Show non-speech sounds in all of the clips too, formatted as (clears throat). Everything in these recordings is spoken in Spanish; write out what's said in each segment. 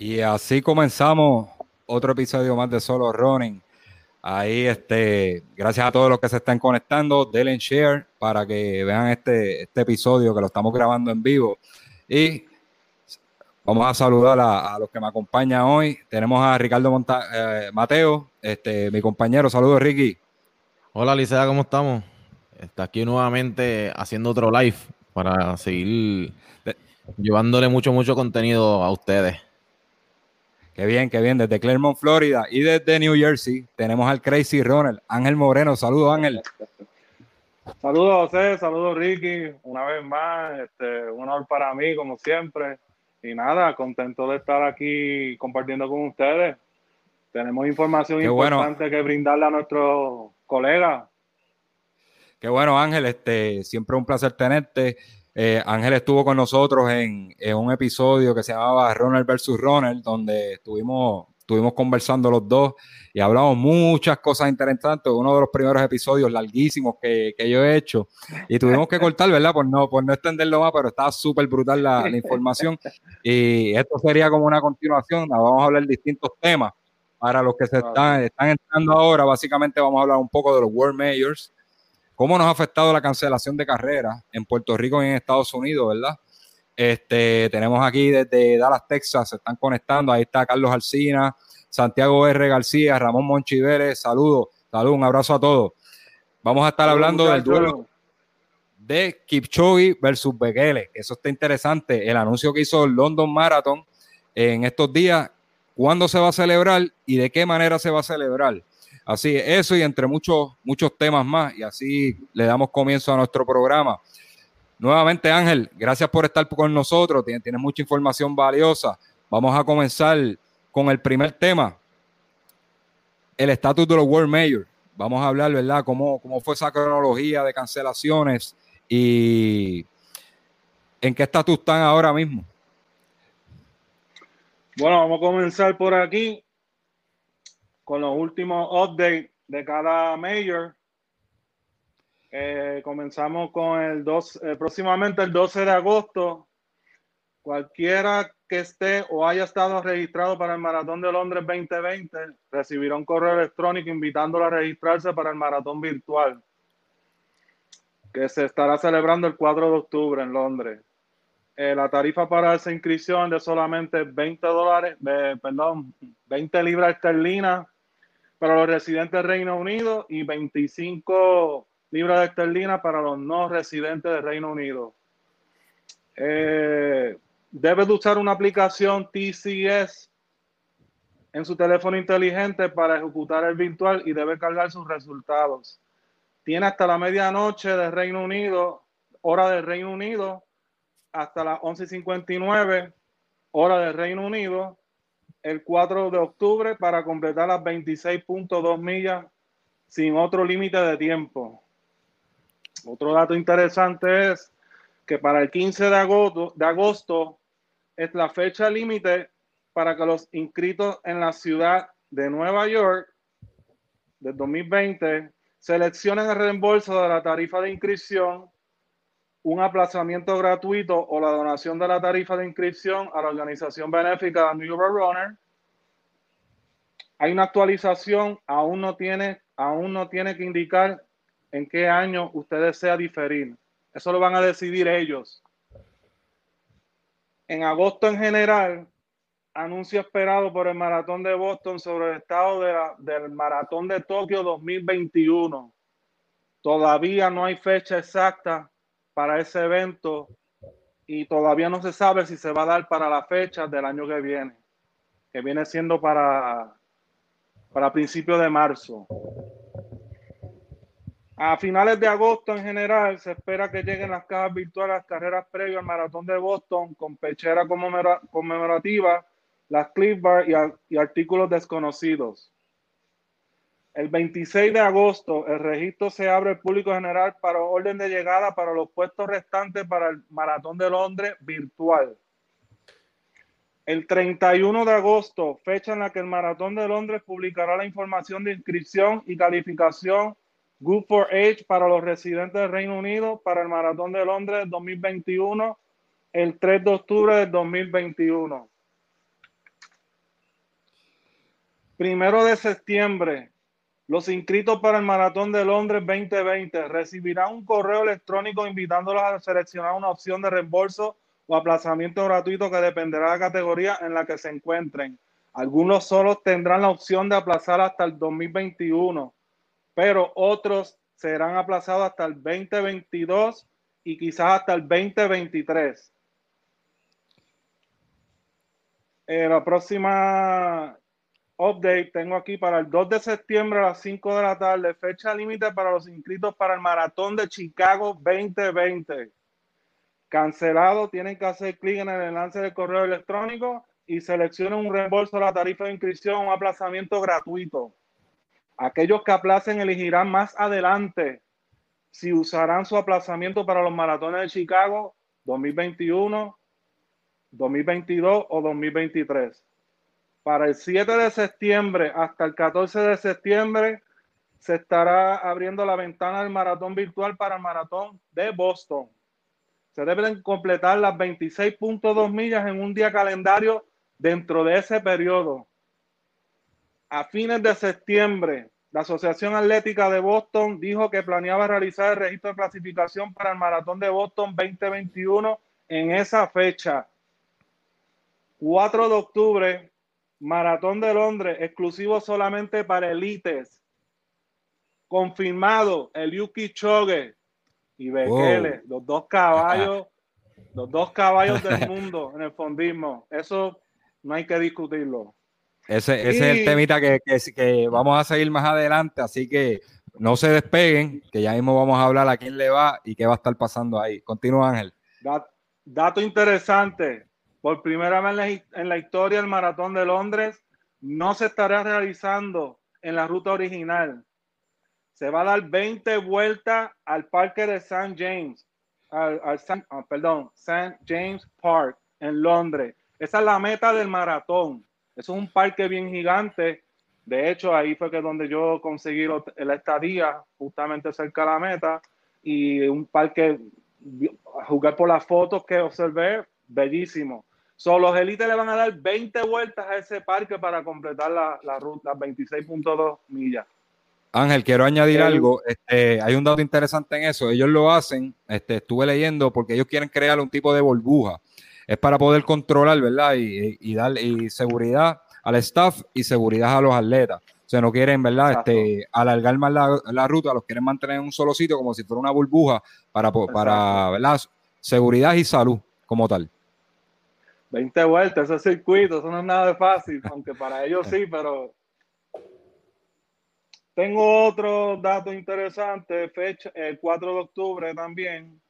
Y así comenzamos otro episodio más de Solo Running. Ahí, este, gracias a todos los que se están conectando, denle share para que vean este, este episodio que lo estamos grabando en vivo. Y vamos a saludar a, los que me acompañan hoy. Tenemos a Ricardo eh, Mateo, este, mi compañero. Saludos, Ricky. Hola, Licea, ¿cómo estamos? Está aquí nuevamente haciendo otro live para seguir llevándole mucho, mucho contenido a ustedes. Qué bien, qué bien. Desde Claremont, Florida y desde New Jersey tenemos al Crazy Ronald, Ángel Moreno. Saludos, Ángel. Saludos, José. Saludos, Ricky. Una vez más, este, un honor para mí, como siempre. Y nada, contento de estar aquí compartiendo con ustedes. Tenemos información importante que brindarle a nuestros colegas. Qué bueno, Ángel. Este, siempre un placer tenerte. Eh, Ángel estuvo con nosotros en, un episodio que se llamaba Ronald versus Ronald, donde estuvimos, estuvimos conversando los dos y hablamos muchas cosas interesantes. Uno de los primeros episodios larguísimos que, yo he hecho y tuvimos que cortar, ¿verdad? Por no, por no extenderlo más, pero estaba súper brutal la, información. Y esto sería como una continuación. Vamos a hablar de distintos temas. Para los que se están, están entrando ahora, básicamente vamos a hablar un poco de los World Majors, cómo nos ha afectado la cancelación de carreras en Puerto Rico y en Estados Unidos, ¿verdad? Este, tenemos aquí desde Dallas, Texas, se están conectando. Ahí está Carlos Alcina, Santiago R. García, Ramón Monchivérez. Saludos, saludos, un abrazo a todos. Vamos a estar hablando del duelo de Kipchoge versus Bekele. Eso está interesante. El anuncio que hizo el London Marathon en estos días, cuándo se va a celebrar y de qué manera se va a celebrar. Así, eso y entre muchos, muchos temas más. Y así le damos comienzo a nuestro programa. Nuevamente, Ángel, gracias por estar con nosotros. Tienes, mucha información valiosa. Vamos a comenzar con el primer tema, el estatus de los World Mayor. Vamos a hablar, ¿verdad? Cómo, cómo fue esa cronología de cancelaciones y en qué estatus están ahora mismo. Bueno, vamos a comenzar por aquí con los últimos updates de cada mayor. Eh, comenzamos con el 2, eh, próximamente el 12 de agosto. Cualquiera que esté o haya estado registrado para el Maratón de Londres 2020 recibirá un correo electrónico invitándolo a registrarse para el Maratón Virtual, que se estará celebrando el 4 de octubre en Londres. Eh, la tarifa para esa inscripción de solamente 20 dólares, perdón, 20 libras esterlinas para los residentes del Reino Unido y 25 libras de esterlina para los no residentes del Reino Unido. Eh, debe de usar una aplicación TCS en su teléfono inteligente para ejecutar el virtual y debe cargar sus resultados. Tiene hasta la medianoche del Reino Unido, hora del Reino Unido, hasta las 11.59, hora del Reino Unido, el 4 de octubre para completar las 26.2 millas sin otro límite de tiempo. Otro dato interesante es que para el 15 de agosto, de agosto es la fecha límite para que los inscritos en la ciudad de Nueva York del 2020 seleccionen el reembolso de la tarifa de inscripción un aplazamiento gratuito o la donación de la tarifa de inscripción a la organización benéfica New York Runner. Hay una actualización, aún no tiene, aún no tiene que indicar en qué año usted desea diferir. Eso lo van a decidir ellos. En agosto en general, anuncio esperado por el Maratón de Boston sobre el estado del Maratón de Tokio 2021. Todavía no hay fecha exacta para ese evento y todavía no se sabe si se va a dar para la fecha del año que viene, que viene siendo para, para principios de marzo. A finales de agosto en general se espera que lleguen las cajas virtuales, las carreras previas al maratón de Boston con pechera conmemorativa, las clip bar y, artículos desconocidos. El 26 de agosto el registro se abre al público general para orden de llegada para los puestos restantes para el maratón de Londres virtual. El 31 de agosto, fecha en la que el Maratón de Londres publicará la información de inscripción y calificación Good for Age para los residentes del Reino Unido para el Maratón de Londres 2021 el 3 de octubre del 2021. Primero de septiembre, los inscritos para el Maratón de Londres 2020 recibirán un correo electrónico invitándolos a seleccionar una opción de reembolso o aplazamiento gratuito que dependerá de la categoría en la que se encuentren. Algunos solo tendrán la opción de aplazar hasta el 2021 pero otros serán aplazados hasta el 2022 y quizás hasta el 2023. Eh, la próxima update tengo aquí para el 2 de septiembre a las 5 de la tarde, fecha límite para los inscritos para el Maratón de Chicago 2020. Cancelado, tienen que hacer clic en el enlace del correo electrónico y seleccionen un reembolso de la tarifa de inscripción o aplazamiento gratuito. Aquellos que aplacen elegirán más adelante si usarán su aplazamiento para los maratones de Chicago 2021, 2022 o 2023. Para el 7 de septiembre hasta el 14 de septiembre se estará abriendo la ventana del maratón virtual para el maratón de Boston. Se deben completar las 26.2 millas en un día calendario dentro de ese periodo a fines de septiembre, la Asociación Atlética de Boston dijo que planeaba realizar el registro de clasificación para el Maratón de Boston 2021 en esa fecha. 4 de octubre, Maratón de Londres, exclusivo solamente para elites. Confirmado el Yuki Choge y Bekele, los dos caballos, (laughs) los dos caballos del mundo en el fondismo. Eso no hay que discutirlo. Ese, es el temita que, que, vamos a seguir más adelante, así que no se despeguen, que ya mismo vamos a hablar a quién le va y qué va a estar pasando ahí. Continúa, Ángel. Dato interesante, por primera vez en la historia del Maratón de Londres, no se estará realizando en la ruta original. Se va a dar 20 vueltas al parque de St. James, al, ah, perdón, St. James Park en Londres. Esa es la meta del maratón. Es un parque bien gigante. De hecho, ahí fue que donde yo conseguí la estadía, justamente cerca de la meta, y un parque, jugar por las fotos que observé, bellísimo. Solo los élites le van a dar 20 vueltas a ese parque para completar la, la ruta, 26.2 millas. Ángel, quiero añadir algo. Este, hay un dato interesante en eso. Ellos lo hacen, este, estuve leyendo, porque ellos quieren crear un tipo de burbuja es para poder controlar, ¿verdad? Y, y dar seguridad al staff y seguridad a los atletas. O sea, no quieren, ¿verdad? Este, alargar más la, ruta, los quieren mantener en un solo sitio como si fuera una burbuja para, para ¿verdad? Seguridad y salud como tal. 20 vueltas, ese circuito, eso no es nada de fácil, aunque para ellos sí, pero tengo otro dato interesante, fecha, el 4 de octubre también,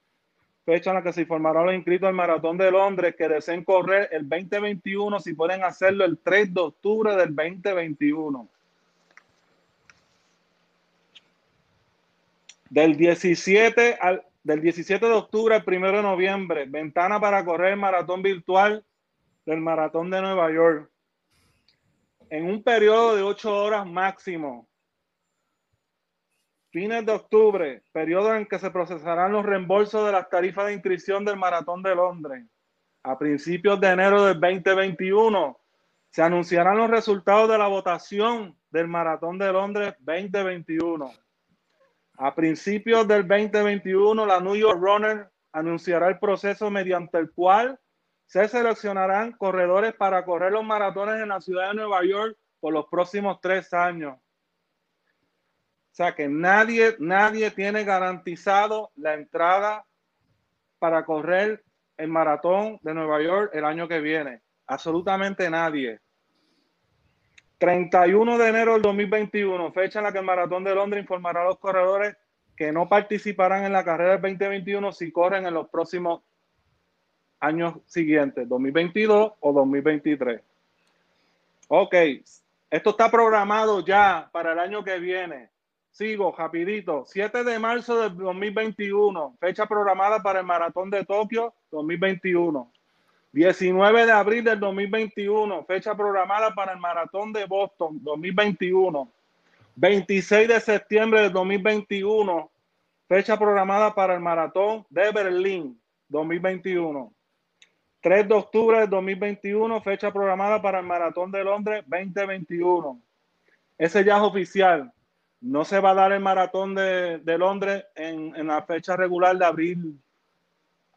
fecha en la que se informará los inscritos al Maratón de Londres que deseen correr el 2021 si pueden hacerlo el 3 de octubre del 2021. Del 17 al del 17 de octubre al 1 de noviembre, ventana para correr el maratón virtual del Maratón de Nueva York. En un periodo de 8 horas máximo, Fines de octubre, periodo en que se procesarán los reembolsos de las tarifas de inscripción del Maratón de Londres. A principios de enero del 2021 se anunciarán los resultados de la votación del Maratón de Londres 2021. A principios del 2021, la New York Runner anunciará el proceso mediante el cual se seleccionarán corredores para correr los maratones en la ciudad de Nueva York por los próximos tres años. O sea que nadie, nadie tiene garantizado la entrada para correr el maratón de Nueva York el año que viene. Absolutamente nadie. 31 de enero del 2021, fecha en la que el maratón de Londres informará a los corredores que no participarán en la carrera del 2021 si corren en los próximos años siguientes, 2022 o 2023. Ok, esto está programado ya para el año que viene. Sigo rapidito. 7 de marzo del 2021, fecha programada para el Maratón de Tokio 2021. 19 de abril del 2021, fecha programada para el Maratón de Boston 2021. 26 de septiembre del 2021, fecha programada para el Maratón de Berlín 2021. 3 de octubre del 2021, fecha programada para el Maratón de Londres 2021. Ese ya es oficial. No se va a dar el Maratón de, Londres en, en, la fecha regular de abril,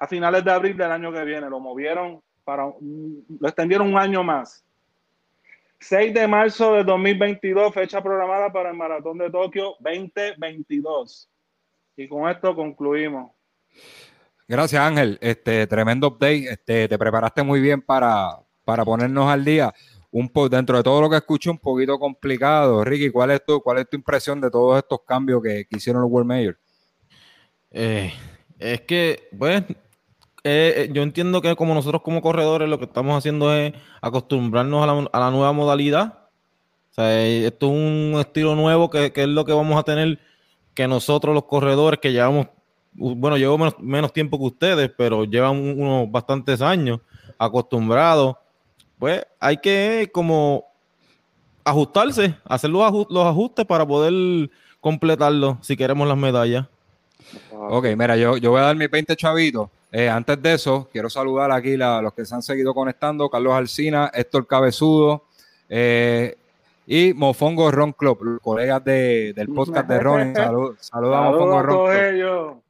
a finales de abril del año que viene. Lo movieron para, lo extendieron un año más. 6 de marzo de 2022, fecha programada para el Maratón de Tokio 2022. Y con esto concluimos. Gracias, Ángel. Este tremendo update. Este, te preparaste muy bien para, para ponernos al día. Un po dentro de todo lo que escuché, un poquito complicado. Ricky, ¿cuál es tu, cuál es tu impresión de todos estos cambios que, hicieron los World Mayor? Eh, es que, bueno, eh, eh, yo entiendo que como nosotros como corredores lo que estamos haciendo es acostumbrarnos a la, nueva modalidad. Sea, esto es un estilo nuevo que, que, es lo que vamos a tener que nosotros los corredores que llevamos bueno, llevo menos, tiempo que ustedes, pero llevan unos bastantes años acostumbrados, pues hay que como ajustarse, hacer los, ajustes para poder completarlo si queremos las medallas. Ok, mira, yo, yo voy a dar mi 20 chavitos. Eh, antes de eso, quiero saludar aquí a los que se han seguido conectando: Carlos Alcina, Héctor Cabezudo eh, y Mofongo Ron Club, colegas del podcast de Ron. saludos a Mofongo Ron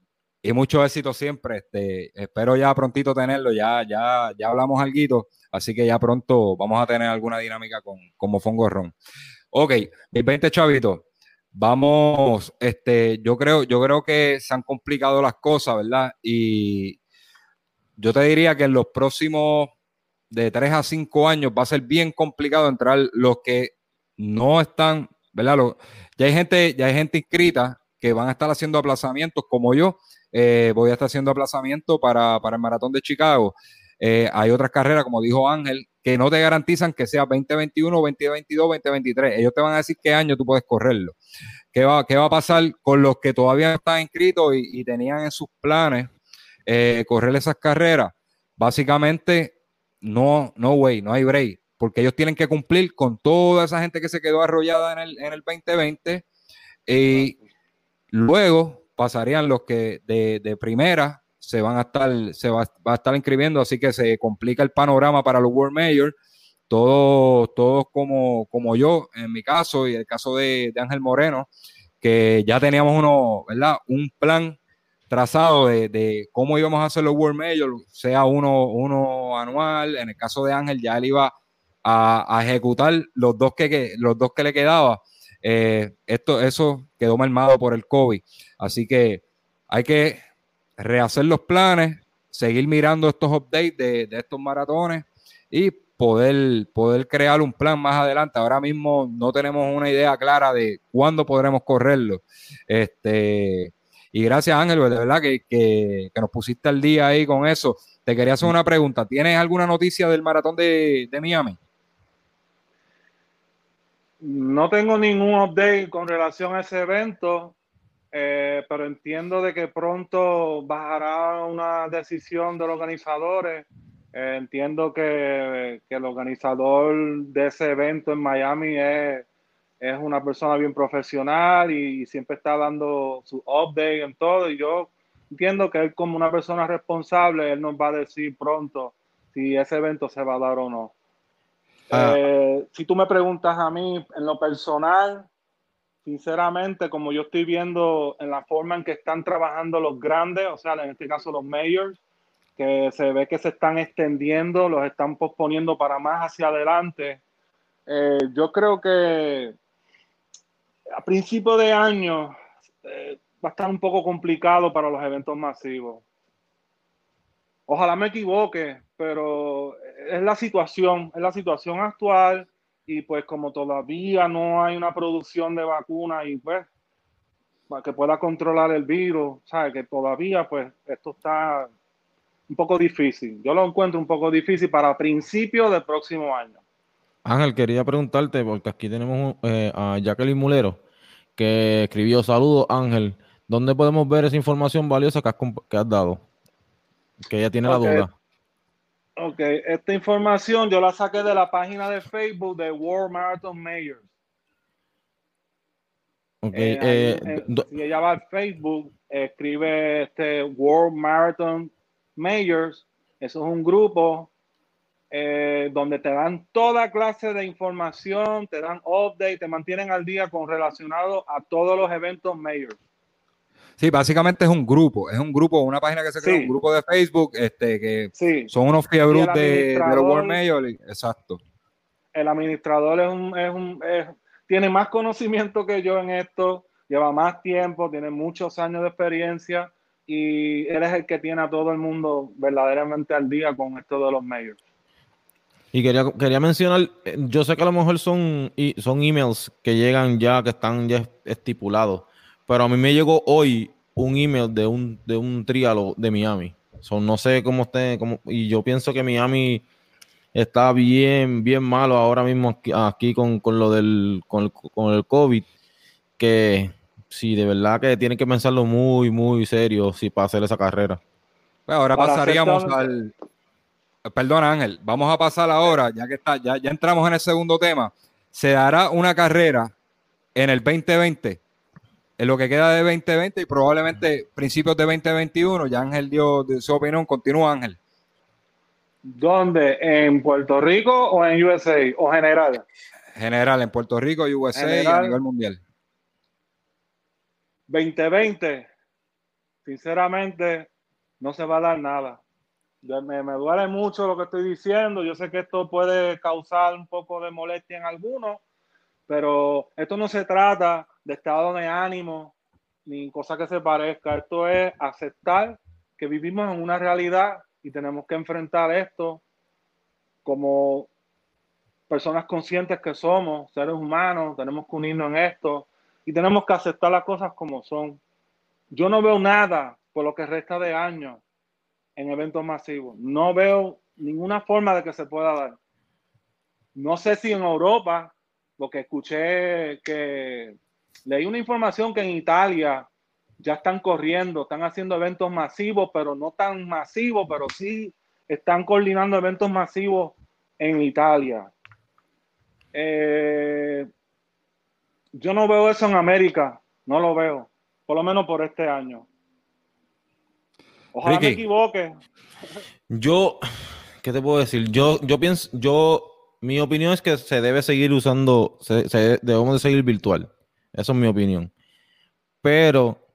y mucho éxito siempre. Este, espero ya prontito tenerlo. Ya, ya, ya hablamos algo, así que ya pronto vamos a tener alguna dinámica con, con Mofongo Ron. Ok, mis 20 chavitos. Vamos, este, yo creo, yo creo que se han complicado las cosas, ¿verdad? Y yo te diría que en los próximos de 3 a 5 años va a ser bien complicado entrar los que no están, ¿verdad? ya hay gente, ya hay gente inscrita que van a estar haciendo aplazamientos como yo, eh, voy a estar haciendo aplazamiento para, el maratón de Chicago. Eh, hay otras carreras, como dijo Ángel, que no te garantizan que sea 2021, 2022, 2023. Ellos te van a decir qué año tú puedes correrlo. ¿Qué va, qué va a pasar con los que todavía están inscritos y, tenían en sus planes eh, correr esas carreras? Básicamente, no, no way, no hay break, porque ellos tienen que cumplir con toda esa gente que se quedó arrollada en el, en el 2020 y luego pasarían los que de, primera se van a estar, se va, a estar inscribiendo, así que se complica el panorama para los World Majors. Todos, todos como, como yo, en mi caso, y el caso de, Ángel Moreno, que ya teníamos uno, ¿verdad? Un plan trazado de, cómo íbamos a hacer los World Majors, sea uno, uno anual. En el caso de Ángel, ya él iba a, ejecutar los dos que, los dos que le quedaba. Eh, esto, eso quedó mermado por el COVID. Así que hay que rehacer los planes, seguir mirando estos updates de, estos maratones y poder, poder crear un plan más adelante. Ahora mismo no tenemos una idea clara de cuándo podremos correrlo. Este, y gracias Ángel, de verdad que, que, nos pusiste al día ahí con eso. Te quería hacer una pregunta. ¿Tienes alguna noticia del maratón de, Miami? No tengo ningún update con relación a ese evento, eh, pero entiendo de que pronto bajará una decisión de los organizadores. Eh, entiendo que, el organizador de ese evento en Miami es, es una persona bien profesional y, siempre está dando su update en todo. Y yo entiendo que él como una persona responsable, él nos va a decir pronto si ese evento se va a dar o no. Ah. Eh, si tú me preguntas a mí en lo personal, sinceramente, como yo estoy viendo en la forma en que están trabajando los grandes, o sea, en este caso los mayors, que se ve que se están extendiendo, los están posponiendo para más hacia adelante. Eh, yo creo que a principio de año eh, va a estar un poco complicado para los eventos masivos. Ojalá me equivoque, pero es la situación, es la situación actual y pues como todavía no hay una producción de vacuna y pues para que pueda controlar el virus, ¿sabes? Que todavía, pues, esto está un poco difícil. Yo lo encuentro un poco difícil para principios del próximo año. Ángel, quería preguntarte, porque aquí tenemos eh, a Jacqueline Mulero, que escribió, saludos Ángel, ¿dónde podemos ver esa información valiosa que has, que has dado? Que ella tiene la duda. Ok, esta información yo la saqué de la página de Facebook de World Marathon Mayors. Okay, eh, eh, si ella va a Facebook, escribe este World Marathon Mayors. Eso es un grupo eh, donde te dan toda clase de información, te dan update, te mantienen al día con relacionado a todos los eventos mayors. Sí, básicamente es un grupo, es un grupo, una página que se crea, un grupo de Facebook, este, que son unos fiebros de, los World Mayor, exacto. El administrador es un, es un tiene más conocimiento que yo en esto, lleva más tiempo, tiene muchos años de experiencia y él es el que tiene a todo el mundo verdaderamente al día con esto de los mayors. Y quería, quería mencionar, eh, yo sé que a lo mejor son, son emails que llegan ya, que están ya estipulados, pero a mí me llegó hoy un email de un, de un trialo de Miami. no sé cómo esté, cómo, y yo pienso que Miami está bien, bien malo ahora mismo aquí, con, lo del con el, COVID, que sí, de verdad que tienen que pensarlo muy, muy serio si para hacer esa carrera. Pues ahora pasaríamos al... Perdona Ángel, vamos a pasar ahora, ya que está, ya, ya entramos en el segundo tema. Se dará una carrera en el 2020 en lo que queda de 2020 y probablemente principios de 2021. Ya Ángel dio su opinión. Continúa, Ángel. ¿Dónde? ¿En Puerto Rico o en USA? ¿O general? General, en Puerto Rico, USA y a nivel mundial. 2020, sinceramente, no se va a dar nada. Me, duele mucho lo que estoy diciendo. Yo sé que esto puede causar un poco de molestia en algunos, pero esto no se trata de estado de ánimo ni cosa que se parezca. Esto es aceptar que vivimos en una realidad y tenemos que enfrentar esto como personas conscientes que somos, seres humanos, tenemos que unirnos en esto y tenemos que aceptar las cosas como son. Yo no veo nada por lo que resta de año en eventos masivos. No veo ninguna forma de que se pueda dar. No sé si en Europa, porque escuché que Leí una información que en Italia ya están corriendo, están haciendo eventos masivos, pero no tan masivos, pero sí están coordinando eventos masivos en Italia. Eh, yo no veo eso en América, no lo veo, por lo menos por este año. Ojalá me equivoque. Yo, ¿qué te puedo decir? Yo, yo pienso, yo, mi opinión es que se debe seguir usando, debemos de seguir virtual. Esa es mi opinión. Pero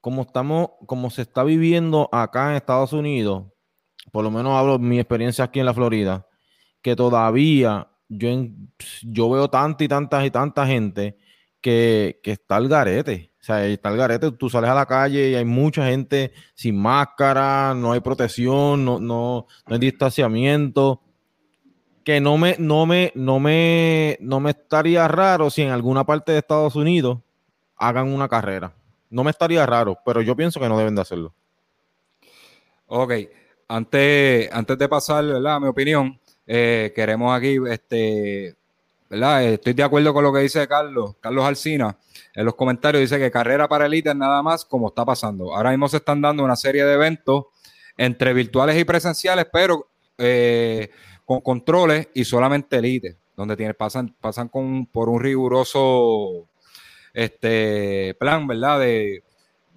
como estamos, como se está viviendo acá en Estados Unidos, por lo menos hablo de mi experiencia aquí en la Florida, que todavía yo, yo veo tanta y tanta y tanta gente que, está al garete. O sea, está el garete, tú sales a la calle y hay mucha gente sin máscara, no hay protección, no, no, no hay distanciamiento que no me, no me, no me, no me estaría raro si en alguna parte de Estados Unidos hagan una carrera. No me estaría raro, pero yo pienso que no deben de hacerlo. Ok, antes, antes de pasar ¿verdad? mi opinión, eh, queremos aquí, este, ¿verdad? Estoy de acuerdo con lo que dice Carlos, Carlos Alcina. En los comentarios dice que carrera para élite es nada más como está pasando. Ahora mismo se están dando una serie de eventos entre virtuales y presenciales, pero eh, con controles y solamente elite, donde pasan, pasan con, por un riguroso este, plan, ¿verdad? De,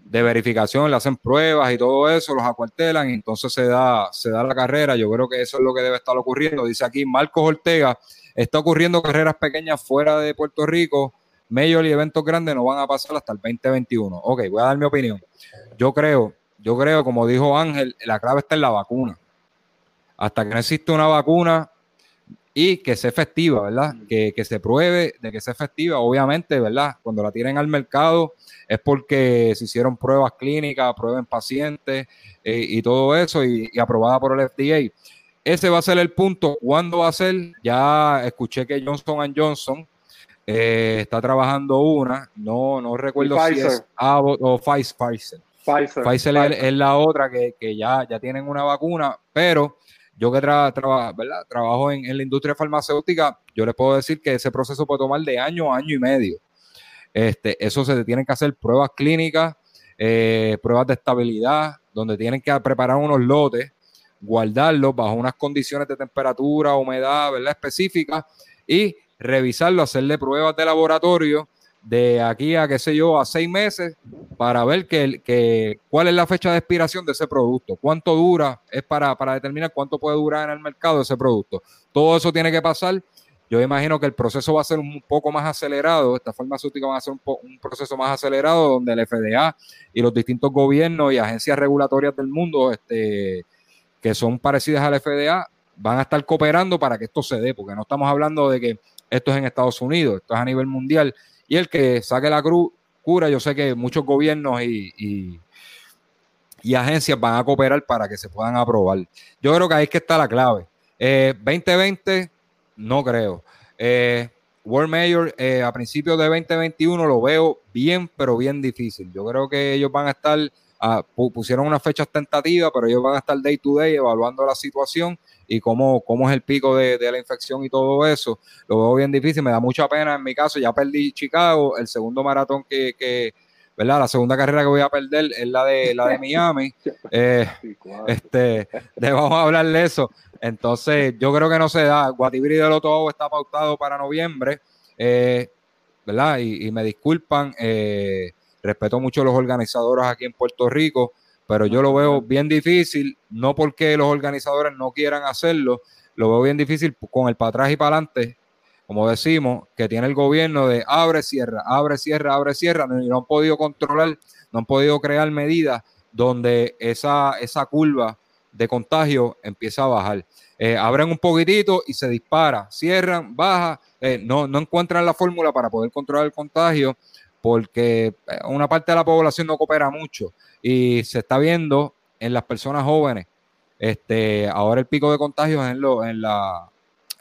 verificación, le hacen pruebas y todo eso, los acuartelan y entonces se da, se da la carrera. Yo creo que eso es lo que debe estar ocurriendo. Dice aquí Marcos Ortega, está ocurriendo carreras pequeñas fuera de Puerto Rico, Major y eventos grandes no van a pasar hasta el 2021. Ok, voy a dar mi opinión. Yo creo, yo creo, como dijo Ángel, la clave está en la vacuna hasta que no existe una vacuna y que sea efectiva, ¿verdad? Que, se pruebe de que sea efectiva, obviamente, ¿verdad? Cuando la tienen al mercado es porque se hicieron pruebas clínicas, pruebas en pacientes eh, y todo eso y, aprobada por el FDA. Ese va a ser el punto. ¿Cuándo va a ser? Ya escuché que Johnson Johnson eh, está trabajando una, no, no recuerdo si es Abbott o Pfizer. Pfizer, Pfizer, Es, la otra que, ya, ya tienen una vacuna, pero yo que trabajo en, la industria farmacéutica, yo les puedo decir que ese proceso puede tomar de año a año y medio. Este, eso se tienen que hacer pruebas clínicas, eh, pruebas de estabilidad, donde tienen que preparar unos lotes, guardarlos bajo unas condiciones de temperatura, humedad, ¿verdad? específicas y revisarlo, hacerle pruebas de laboratorio de aquí a, qué sé yo, a seis meses para ver que, cuál es la fecha de expiración de ese producto, cuánto dura, es para, determinar cuánto puede durar en el mercado ese producto. Todo eso tiene que pasar. Yo imagino que el proceso va a ser un poco más acelerado, esta farmacéutica va a ser un, un proceso más acelerado donde el FDA y los distintos gobiernos y agencias regulatorias del mundo este, que son parecidas al FDA van a estar cooperando para que esto se dé, porque no estamos hablando de que esto es en Estados Unidos, esto es a nivel mundial. Y el que saque la cruz, cura, yo sé que muchos gobiernos y, y, agencias van a cooperar para que se puedan aprobar. Yo creo que ahí es que está la clave. 2020, eh, no creo. Eh, World Mayor eh, a principios de 2021 lo veo bien, pero bien difícil. Yo creo que ellos van a estar, ah, pusieron unas fechas tentativas, pero ellos van a estar day to day evaluando la situación y cómo, cómo es el pico de, la infección y todo eso. Lo veo bien difícil, me da mucha pena en mi caso. Ya perdí Chicago, el segundo maratón que, ¿verdad? La segunda carrera que voy a perder es la de la de Miami. (laughs) Eh, este, vamos a hablar de eso. Entonces, yo creo que no se da. Guatibri del Otobo está pautado para noviembre, eh, ¿verdad? Y, me disculpan, eh, respeto mucho a los organizadores aquí en Puerto Rico pero yo lo veo bien difícil, no porque los organizadores no quieran hacerlo, lo veo bien difícil con el para atrás y para adelante, como decimos, que tiene el gobierno de abre, cierra, abre, cierra, abre, cierra, y no han podido controlar, no han podido crear medidas donde esa, esa curva de contagio empieza a bajar. Eh, abren un poquitito y se dispara, cierran, baja, eh, no, no encuentran la fórmula para poder controlar el contagio porque eh, una parte de la población no coopera mucho y se está viendo en las personas jóvenes. Este, ahora el pico de contagios en, lo, en, la,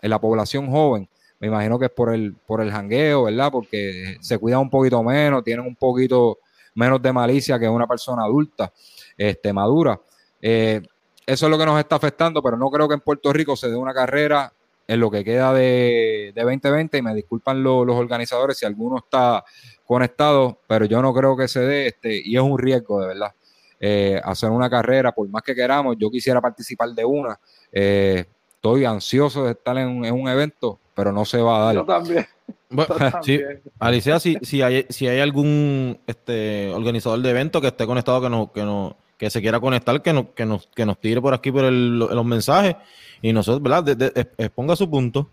en la población joven. Me imagino que es por el, por el jangueo, ¿verdad? Porque se cuidan un poquito menos, tienen un poquito menos de malicia que una persona adulta, este, madura. Eh, eso es lo que nos está afectando, pero no creo que en Puerto Rico se dé una carrera en lo que queda de, 2020 y me disculpan los organizadores si alguno está conectado, pero yo no creo que se dé, este, y es un riesgo de verdad. Eh, hacer una carrera, por más que queramos, yo quisiera participar de una. Eh, estoy ansioso de estar en, un evento, pero no se va a dar. Yo (laughs) también. Alicia, si, si, hay, si hay algún este, organizador de evento que esté conectado, que, no, que, no, que se quiera conectar, que, no, que, nos, que nos tire por aquí por los mensajes y nosotros, ¿verdad? exponga su punto.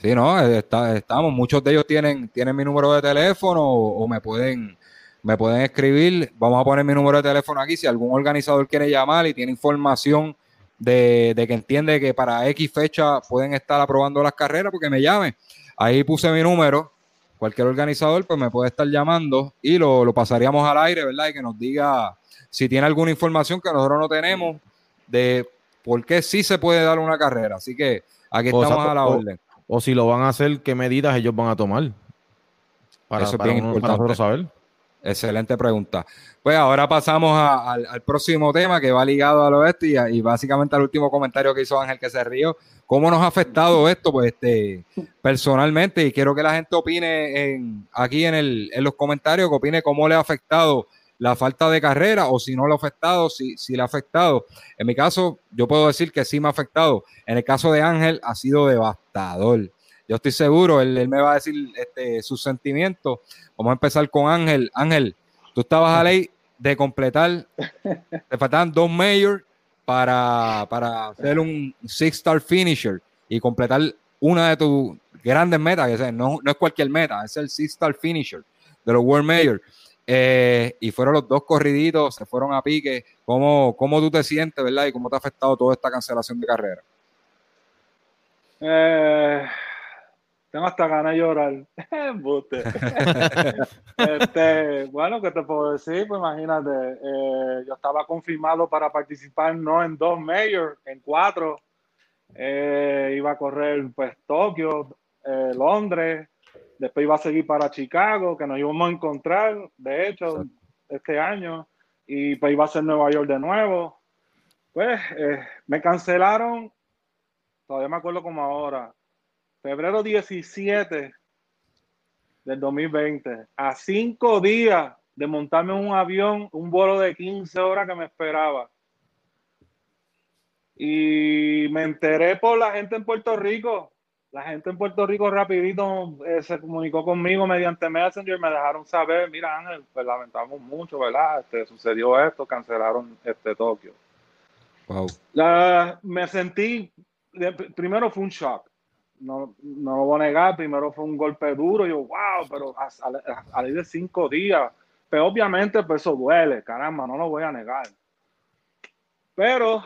Sí, no, estamos, muchos de ellos tienen, tienen mi número de teléfono o, me pueden me pueden escribir, vamos a poner mi número de teléfono aquí, si algún organizador quiere llamar y tiene información de, que entiende que para X fecha pueden estar aprobando las carreras, porque me llame. Ahí puse mi número, cualquier organizador pues me puede estar llamando y lo, lo pasaríamos al aire, ¿verdad? Y que nos diga si tiene alguna información que nosotros no tenemos de por qué sí se puede dar una carrera. Así que aquí estamos a la orden o si lo van a hacer, qué medidas ellos van a tomar. Para, Eso es bien importante. saber. Excelente pregunta. Pues ahora pasamos al, próximo tema que va ligado a lo este y, básicamente al último comentario que hizo Ángel que se rió. ¿Cómo nos ha afectado esto? Pues este, personalmente, y quiero que la gente opine en, aquí en, el, en los comentarios, que opine cómo le ha afectado la falta de carrera o si no lo ha afectado, si, si le ha afectado. En mi caso, yo puedo decir que sí me ha afectado. En el caso de Ángel, ha sido devastador. Yo estoy seguro, él, me va a decir este, sus sentimientos. Vamos a empezar con Ángel. Ángel, tú estabas a ley de completar, te faltaban dos mayors para, para hacer un six-star finisher y completar una de tus grandes metas, que no, no es cualquier meta, es el six-star finisher de los World Majors. Eh, y fueron los dos corriditos, se fueron a pique. ¿Cómo, ¿Cómo tú te sientes, verdad? Y cómo te ha afectado toda esta cancelación de carrera. Eh, tengo hasta ganas de llorar. (laughs) (laughs) este, bueno, ¿qué te puedo decir? Pues imagínate, eh, yo estaba confirmado para participar no en dos majors, en cuatro. iba a correr pues Tokio, Londres, Después iba a seguir para Chicago, que nos íbamos a encontrar, de hecho, este año. Y pues iba a ser Nueva York de nuevo. Pues eh, me cancelaron, todavía me acuerdo como ahora, febrero 17 del 2020, a cinco días de montarme un avión, un vuelo de 15 horas que me esperaba. Y me enteré por la gente en Puerto Rico. La gente en Puerto Rico rapidito eh, se comunicó conmigo mediante Messenger, me dejaron saber, mira Ángel, pues lamentamos mucho, ¿verdad? Este, sucedió esto, cancelaron este Tokio. Wow. me sentí, primero fue un shock, no, no lo voy a negar, primero fue un golpe duro, yo, wow, pero a, a, de cinco días, pero obviamente pues eso duele, caramba, no lo voy a negar. Pero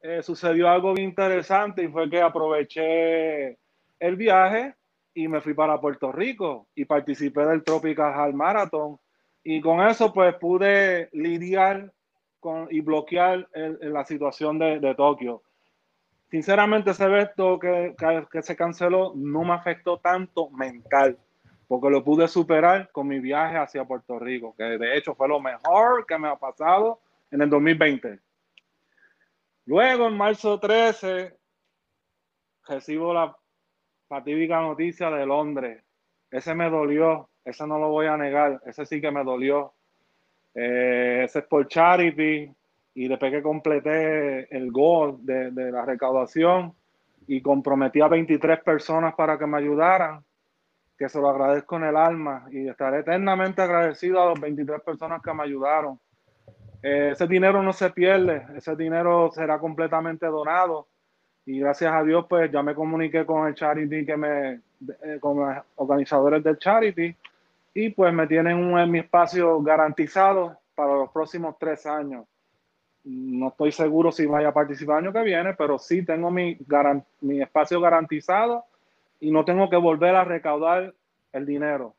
eh, sucedió algo bien interesante y fue que aproveché el viaje y me fui para Puerto Rico y participé del Tropical Hall Marathon y con eso pues pude lidiar y bloquear la situación de, Tokio. Sinceramente, ese evento que, que, se canceló no me afectó tanto mental, porque lo pude superar con mi viaje hacia Puerto Rico, que de hecho fue lo mejor que me ha pasado en el 2020. Luego, en marzo 13, recibo la fatídica noticia de Londres. Ese me dolió, ese no lo voy a negar, ese sí que me dolió. Eh, ese es por charity y después que completé el gol de, la recaudación y comprometí a 23 personas para que me ayudaran, que se lo agradezco en el alma y estaré eternamente agradecido a las 23 personas que me ayudaron. Eh, ese dinero no se pierde, ese dinero será completamente donado y gracias a Dios pues ya me comuniqué con el charity que me, eh, con los organizadores del charity y pues me tienen un, mi espacio garantizado para los próximos tres años. No estoy seguro si vaya a participar el año que viene, pero sí tengo mi, mi espacio garantizado y no tengo que volver a recaudar el dinero.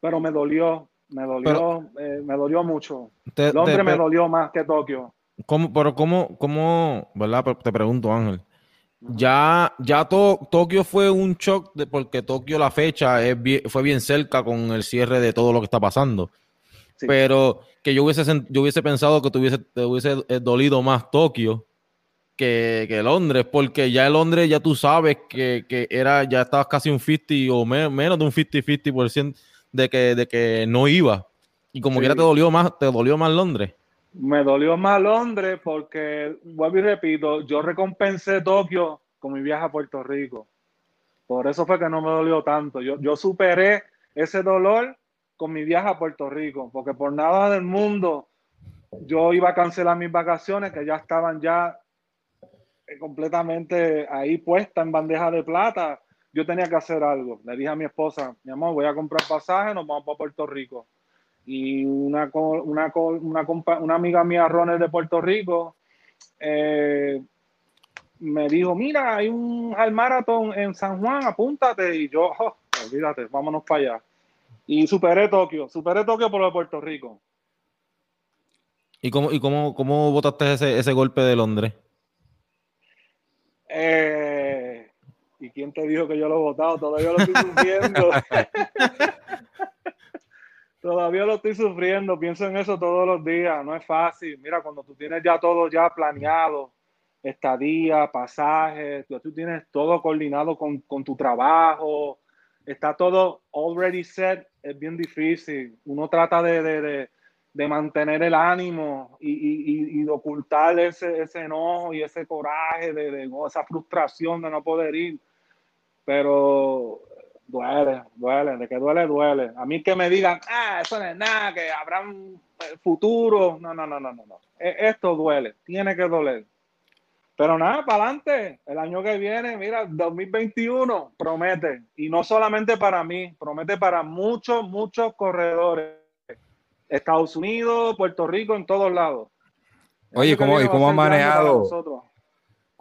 Pero me dolió, me dolió, eh, me dolió mucho. Londres me dolió más que Tokio. ¿Cómo, pero cómo, cómo, verdad? Te pregunto, Ángel. Ya, ya Tokio fue un shock de, porque Tokio la fecha es fue bien cerca con el cierre de todo lo que está pasando. Pero que yo hubiese, yo hubiese pensado que te hubiese, te hubiese eh, dolido más Tokio que, que, Londres, porque ya en Londres ya tú sabes que, que era, ya estabas casi un 50 o menos de un 50-50% de que, de que no iba. Y como quiera te dolió más, te dolió más Londres. Me dolió más Londres porque, vuelvo y repito, yo recompensé Tokio con mi viaje a Puerto Rico. Por eso fue que no me dolió tanto. Yo, yo superé ese dolor con mi viaje a Puerto Rico, porque por nada del mundo yo iba a cancelar mis vacaciones que ya estaban ya eh, completamente ahí puestas en bandeja de plata. Yo tenía que hacer algo. Le dije a mi esposa, mi amor, voy a comprar pasaje, nos vamos para Puerto Rico y una, una, una, una amiga mía, Ronald de Puerto Rico, eh, me dijo, mira, hay un al maratón en San Juan, apúntate. Y yo, oh, olvídate, vámonos para allá. Y superé Tokio, superé Tokio por lo de Puerto Rico. ¿Y cómo, y cómo, cómo votaste ese, ese golpe de Londres? Eh, ¿Y quién te dijo que yo lo he votado? Todavía lo estoy (laughs) sufriendo. (laughs) Todavía lo estoy sufriendo, pienso en eso todos los días, no es fácil. Mira, cuando tú tienes ya todo ya planeado, estadía, pasajes, tú tienes todo coordinado con, con tu trabajo, está todo already set, es bien difícil. Uno trata de, de, de, mantener el ánimo y, y, y, de ocultar ese, ese enojo y ese coraje, de, esa frustración de no poder ir. Pero Duele, duele, de que duele, duele. A mí que me digan, ah, eso no es nada, que habrá un eh, futuro. No, no, no, no, no. E, esto duele, tiene que doler. Pero nada, para adelante. El año que viene, mira, 2021 promete. Y no solamente para mí, promete para muchos, muchos corredores. Estados Unidos, Puerto Rico, en todos lados. Oye, ¿cómo, ¿y cómo han manejado?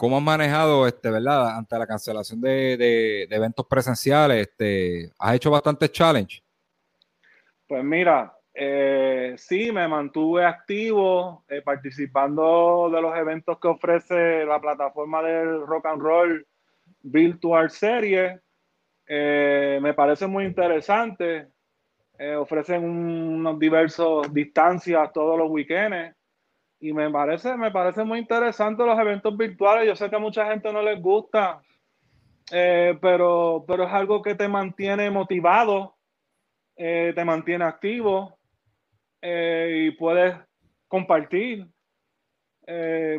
¿Cómo han manejado, este, verdad, ante la cancelación de, eventos presenciales? Este, ¿Has hecho bastantes challenge? Pues mira, eh, sí, me mantuve activo eh, participando de los eventos que ofrece la plataforma del Rock and Roll Virtual Series. Eh, me parece muy interesante. Eh, ofrecen unos diversos distancias todos los weekends y me parece, me parece muy interesante los eventos virtuales. Yo sé que a mucha gente no les gusta, eh, pero, pero es algo que te mantiene motivado, te mantiene activo y puedes compartir,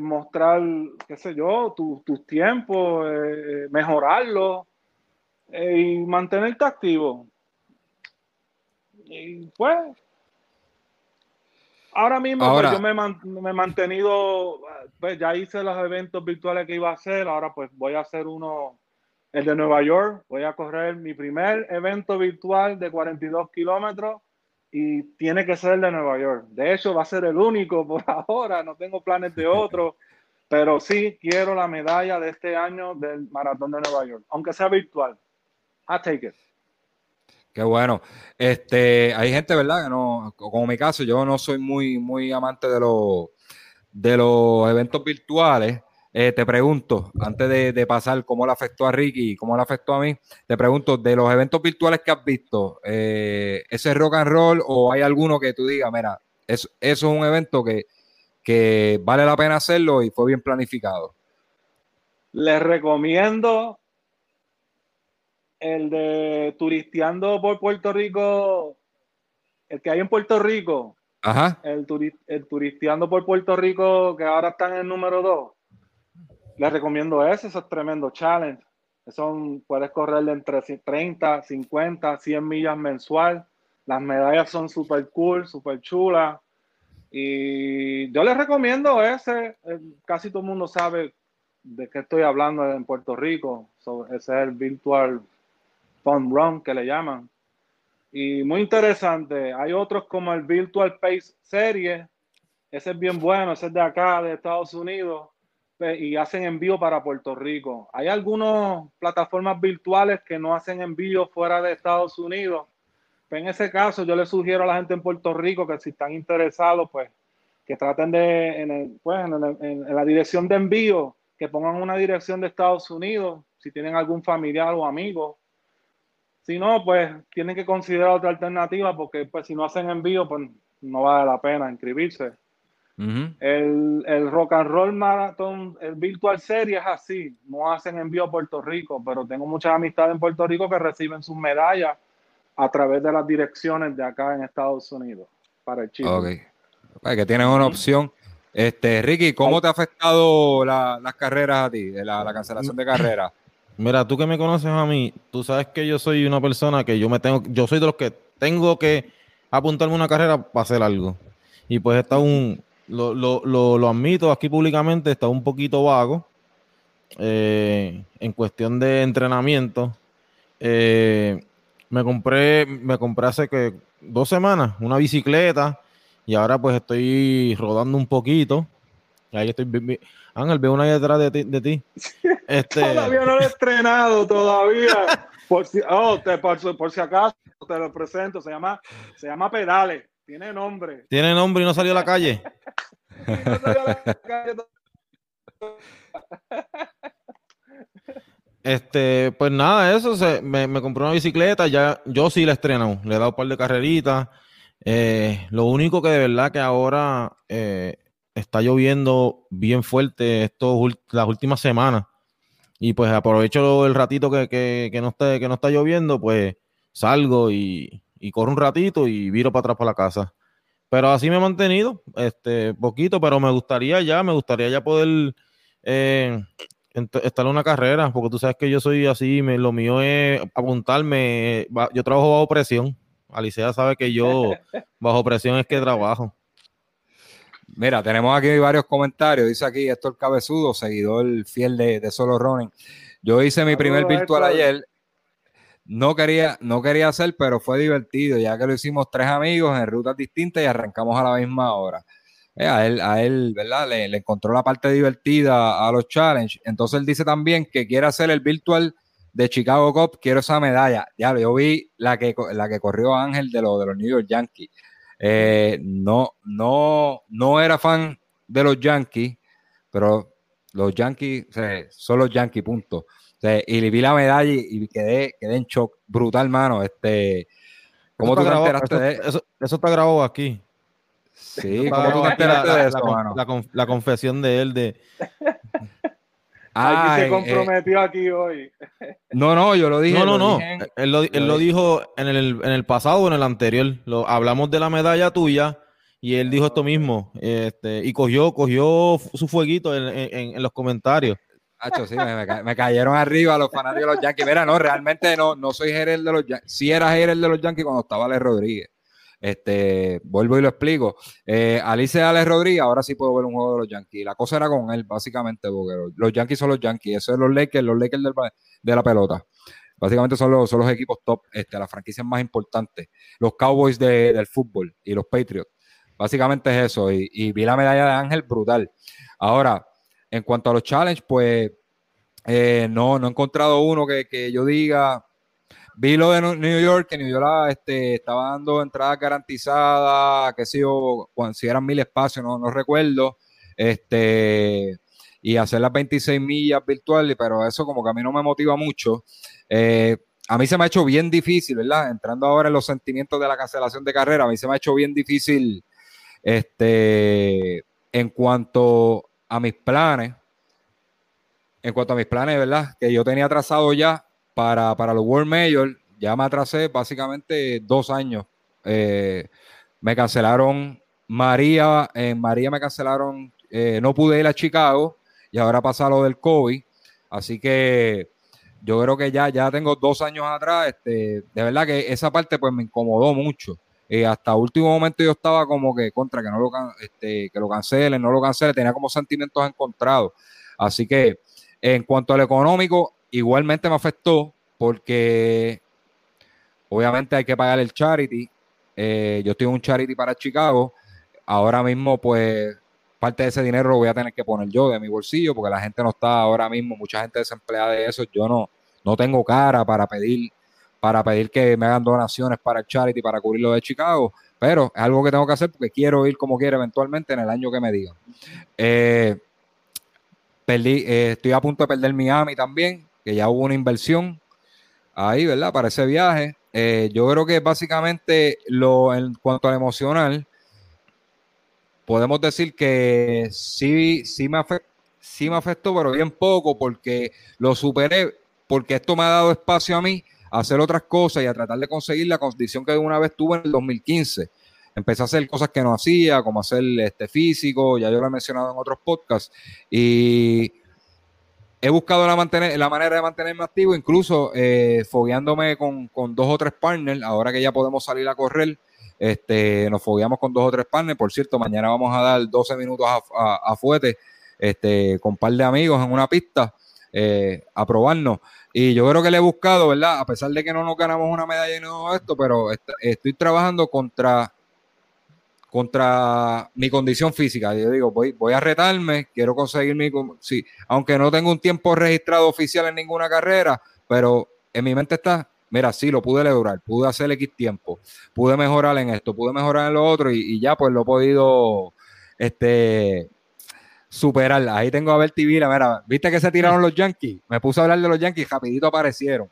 mostrar, qué sé yo, tus tiempos, mejorarlo y mantenerte activo. Y pues, ahora mismo pues, yo me, me, he mantenido, pues ya hice los eventos virtuales que iba a hacer, ahora pues voy a hacer uno, el de Nueva York, voy a correr mi primer evento virtual de 42 kilómetros y tiene que ser el de Nueva York. De hecho, va a ser el único (laughs) por ahora, no tengo planes de otro, pero sí quiero la medalla de este año del Maratón de Nueva York, aunque sea virtual. I take it. Qué bueno. Este, hay gente, ¿verdad? Que no, como mi caso, yo no soy muy, muy amante de los de los eventos virtuales. Eh, te pregunto, antes de, pasar cómo le afectó a Ricky y cómo le afectó a mí, te pregunto, de los eventos virtuales que has visto, eh, ¿ese rock and roll o hay alguno que tú digas, mira, eso, eso es un evento que, que vale la pena hacerlo y fue bien planificado? Les recomiendo el de turisteando por Puerto Rico, el que hay en Puerto Rico, Ajá. El, el turisteando por Puerto Rico, que ahora está en el número 2, les recomiendo ese, eso es tremendo challenge. Son, puedes correr de entre 30, 50, 100 millas mensual. Las medallas son súper cool, súper chulas. Y yo les recomiendo ese. Eh, casi todo el mundo sabe de qué estoy hablando en Puerto Rico. ese es el Virtual Fun Run que le llaman. Y muy interesante. Hay otros como el Virtual Pace Series. Ese es bien bueno, ese es de acá, de Estados Unidos. Y hacen envío para Puerto Rico. Hay algunas plataformas virtuales que no hacen envío fuera de Estados Unidos. en ese caso, yo le sugiero a la gente en Puerto Rico que si están interesados, pues que traten de, en, pues, en la dirección de envío, que pongan una dirección de Estados Unidos, si tienen algún familiar o amigo, si no, pues tienen que considerar otra alternativa porque pues si no hacen envío, pues no vale la pena inscribirse. el, el, Rock and Roll Marathon, el Virtual Series es así, no hacen envío a Puerto Rico, pero tengo muchas amistades en Puerto Rico que reciben sus medallas a través de las direcciones de acá en Estados Unidos para el chico. Ok, pues que tienen una opción. Este, Ricky, ¿cómo te ha afectado las carreras a ti, la, la cancelación de (clears throat) carreras? Mira, tú que me conoces a mí, tú sabes que yo soy una persona que yo me tengo, yo soy de los que tengo que apuntarme una carrera para hacer algo. Y pues está un, lo, lo, lo, admito aquí públicamente, está un poquito vago eh, en cuestión de entrenamiento. Eh, me compré, me compré hace que dos semanas una bicicleta y ahora pues estoy rodando un poquito. Ahí estoy Ángel, veo una ahí detrás de ti. De ti. (laughs) Este... todavía no lo he estrenado, todavía. Por si, oh, por, si acaso te lo presento, se llama, se llama Pedales, tiene nombre. Tiene nombre y no salió a la calle. (laughs) no salió a la calle Este, pues nada, eso se, me, me, compré una bicicleta, ya yo sí la estreno, le he dado un par de carreritas. Eh, lo único que de verdad que ahora eh, está lloviendo bien fuerte estos, las últimas semanas. Y pues aprovecho el ratito que, que, no, esté, que no está lloviendo, pues salgo y, corro un ratito y viro para atrás para la casa. Pero así me he mantenido, este, poquito, pero me gustaría ya, me gustaría ya poder eh, estar en una carrera, porque tú sabes que yo soy así, me, lo mío es apuntarme, yo trabajo bajo presión. Alicia sabe que yo (laughs) bajo presión es que trabajo. Mira, tenemos aquí varios comentarios. Dice aquí Héctor Cabezudo, seguidor fiel de, Solo Running. Yo hice mi primer virtual ayer. No quería, no quería hacer, pero fue divertido, ya que lo hicimos tres amigos en rutas distintas y arrancamos a la misma hora. Eh, a, él, a él, ¿verdad? Le, encontró la parte divertida a los challenges. Entonces él dice también que quiere hacer el virtual de Chicago Cup. Quiero esa medalla. Ya, yo vi la que, la que corrió Ángel de, lo, de los New York Yankees. Eh, no, no, no era fan de los Yankees, pero Los Yankees son los Yankees, punto. y vi la medalla y, quedé, quedé en shock. Brutal, mano. Este, ¿Cómo tú te enteraste de eso? Eso está grabado aquí. Sí, ¿cómo tú te enteraste de eso, mano? La, confesión de él de... Ay, se comprometió aquí hoy. (laughs) No, no, yo lo dije. No, no, no. él, lo, dijo en el, en el pasado o en el anterior. Lo, hablamos de la medalla tuya y él dijo esto mismo. Este, y cogió, cogió su fueguito en, los comentarios. Hacho, sí, me, cayeron arriba los fanáticos de los Yankees. Mira, no, realmente no, no soy gerente de los Yankees. Sí era gerente de los Yankees cuando estaba Ale Rodríguez. Este, vuelvo y lo explico. Eh, Alice Alex Rodríguez, ahora sí puedo ver un juego de los Yankees. La cosa era con él, básicamente, porque los Yankees son los Yankees, eso es los Lakers, los Lakers de la pelota. Básicamente son los, son los equipos top, este, las franquicias más importantes, los Cowboys del fútbol y los Patriots. Básicamente es eso, y, vi la medalla de Ángel brutal. Ahora, en cuanto a los challenges, pues eh, no, no he encontrado uno que, que yo diga, Vi lo de New York, que New York este, estaba dando entradas garantizadas, que sé yo, si eran mil espacios, no, no recuerdo. Este, y hacer las 26 millas virtuales, pero eso como que a mí no me motiva mucho. Eh, a mí se me ha hecho bien difícil, ¿verdad? Entrando ahora en los sentimientos de la cancelación de carrera, a mí se me ha hecho bien difícil este, en cuanto a mis planes. En cuanto a mis planes, ¿verdad? Que yo tenía trazado ya para, para los World Major, ya me atrasé básicamente dos años. Eh, me cancelaron María, en María me cancelaron, eh, no pude ir a Chicago y ahora pasa lo del COVID. Así que yo creo que ya, ya tengo dos años atrás. Este, de verdad que esa parte pues me incomodó mucho. Eh, hasta último momento yo estaba como que contra que no lo, este, que lo cancelen, no lo cancelen, tenía como sentimientos encontrados. Así que en cuanto al económico, igualmente me afectó porque obviamente hay que pagar el charity. Eh, yo estoy en un charity para Chicago. Ahora mismo, pues, parte de ese dinero lo voy a tener que poner yo de mi bolsillo porque la gente no está ahora mismo, mucha gente desempleada de eso. Yo no, no tengo cara para pedir, para pedir que me hagan donaciones para el charity, para cubrir lo de Chicago. Pero es algo que tengo que hacer porque quiero ir como quiera eventualmente en el año que me digan. Eh, perdí, eh, estoy a punto de perder Miami también que ya hubo una inversión ahí, ¿verdad? Para ese viaje. Eh, yo creo que básicamente lo, en cuanto al emocional, podemos decir que sí, sí me, afectó, sí me afectó, pero bien poco, porque lo superé, porque esto me ha dado espacio a mí a hacer otras cosas y a tratar de conseguir la condición que una vez tuve en el 2015. Empecé a hacer cosas que no hacía, como hacer este físico, ya yo lo he mencionado en otros podcasts, y he buscado la, manera de mantenerme activo, incluso eh, fogueándome con, dos o tres partners, ahora que ya podemos salir a correr, este, nos fogueamos con dos o tres partners, por cierto, mañana vamos a dar 12 minutos a, a, fuete este, con un par de amigos en una pista eh, a probarnos. Y yo creo que le he buscado, ¿verdad? A pesar de que no nos ganamos una medalla y todo esto, pero estoy trabajando contra contra mi condición física. Yo digo, voy, voy a retarme, quiero conseguir mi... Sí, aunque no tengo un tiempo registrado oficial en ninguna carrera, pero en mi mente está, mira, sí, lo pude lograr, pude hacer X tiempo, pude mejorar en esto, pude mejorar en lo otro y, ya pues lo he podido este, superar. Ahí tengo a Berti Vila, mira, ¿viste que se tiraron los Yankees? Me puse a hablar de los Yankees, rapidito aparecieron.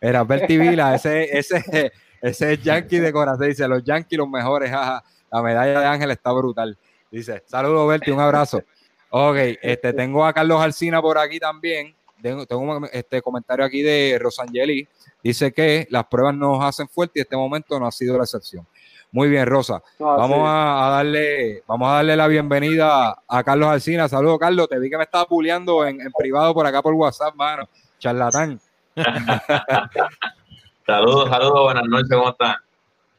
Era Berti Vila, ese, ese, ese es Yankee de corazón, dice, los Yankees los mejores, jaja la medalla de Ángel está brutal. Dice, saludos Berti, un abrazo. Ok, este, tengo a Carlos Alcina por aquí también. Tengo, un este, comentario aquí de Rosangeli. Dice que las pruebas nos hacen fuerte y este momento no ha sido la excepción. Muy bien, Rosa. Ah, vamos a, darle, vamos a darle la bienvenida a Carlos Alcina. Saludos, Carlos. Te vi que me estaba puleando en, privado por acá por WhatsApp, mano. Charlatán. (laughs) saludos, saludos, buenas noches, ¿cómo están?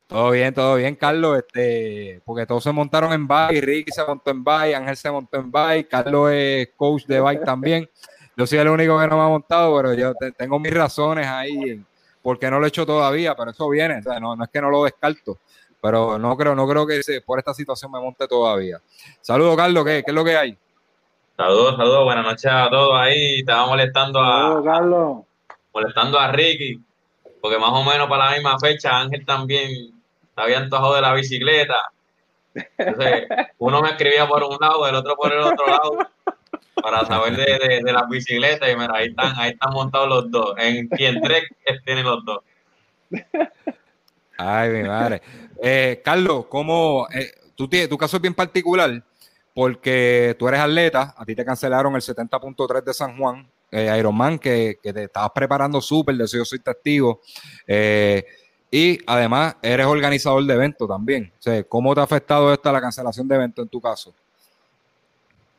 Todo bien, todo bien, Carlos. Este, porque todos se montaron en bike, Ricky se montó en bike, Ángel se montó en bike, Carlos es coach de bike también. Yo soy el único que no me ha montado, pero yo tengo mis razones ahí porque no lo he hecho todavía, pero eso viene. no, es que no lo descarto, pero no creo, no creo que por esta situación me monte todavía. Saludos, Carlos, ¿qué, ¿qué es lo que hay? Saludos, saludos, buenas noches a todos ahí. Estaba molestando a. Carlos. Molestando a Ricky, porque más o menos para la misma fecha Ángel también había antojado de la bicicleta. Entonces, uno me escribía por un lado, el otro por el otro lado. para saber de, de, las bicicletas y mira, ahí están, ahí están montados los dos. En quien tres (laughs) tienen los dos. Ay, mi madre. Eh, Carlos, ¿cómo eh, tú tienes, tu caso es bien particular? Porque tú eres atleta, a ti te cancelaron el 70.3 de San Juan, eh, Ironman, que, que, te estabas preparando súper, de eso yo soy testigo. Eh, y además eres organizador de eventos también. O sea, ¿Cómo te ha afectado esta la cancelación de eventos en tu caso?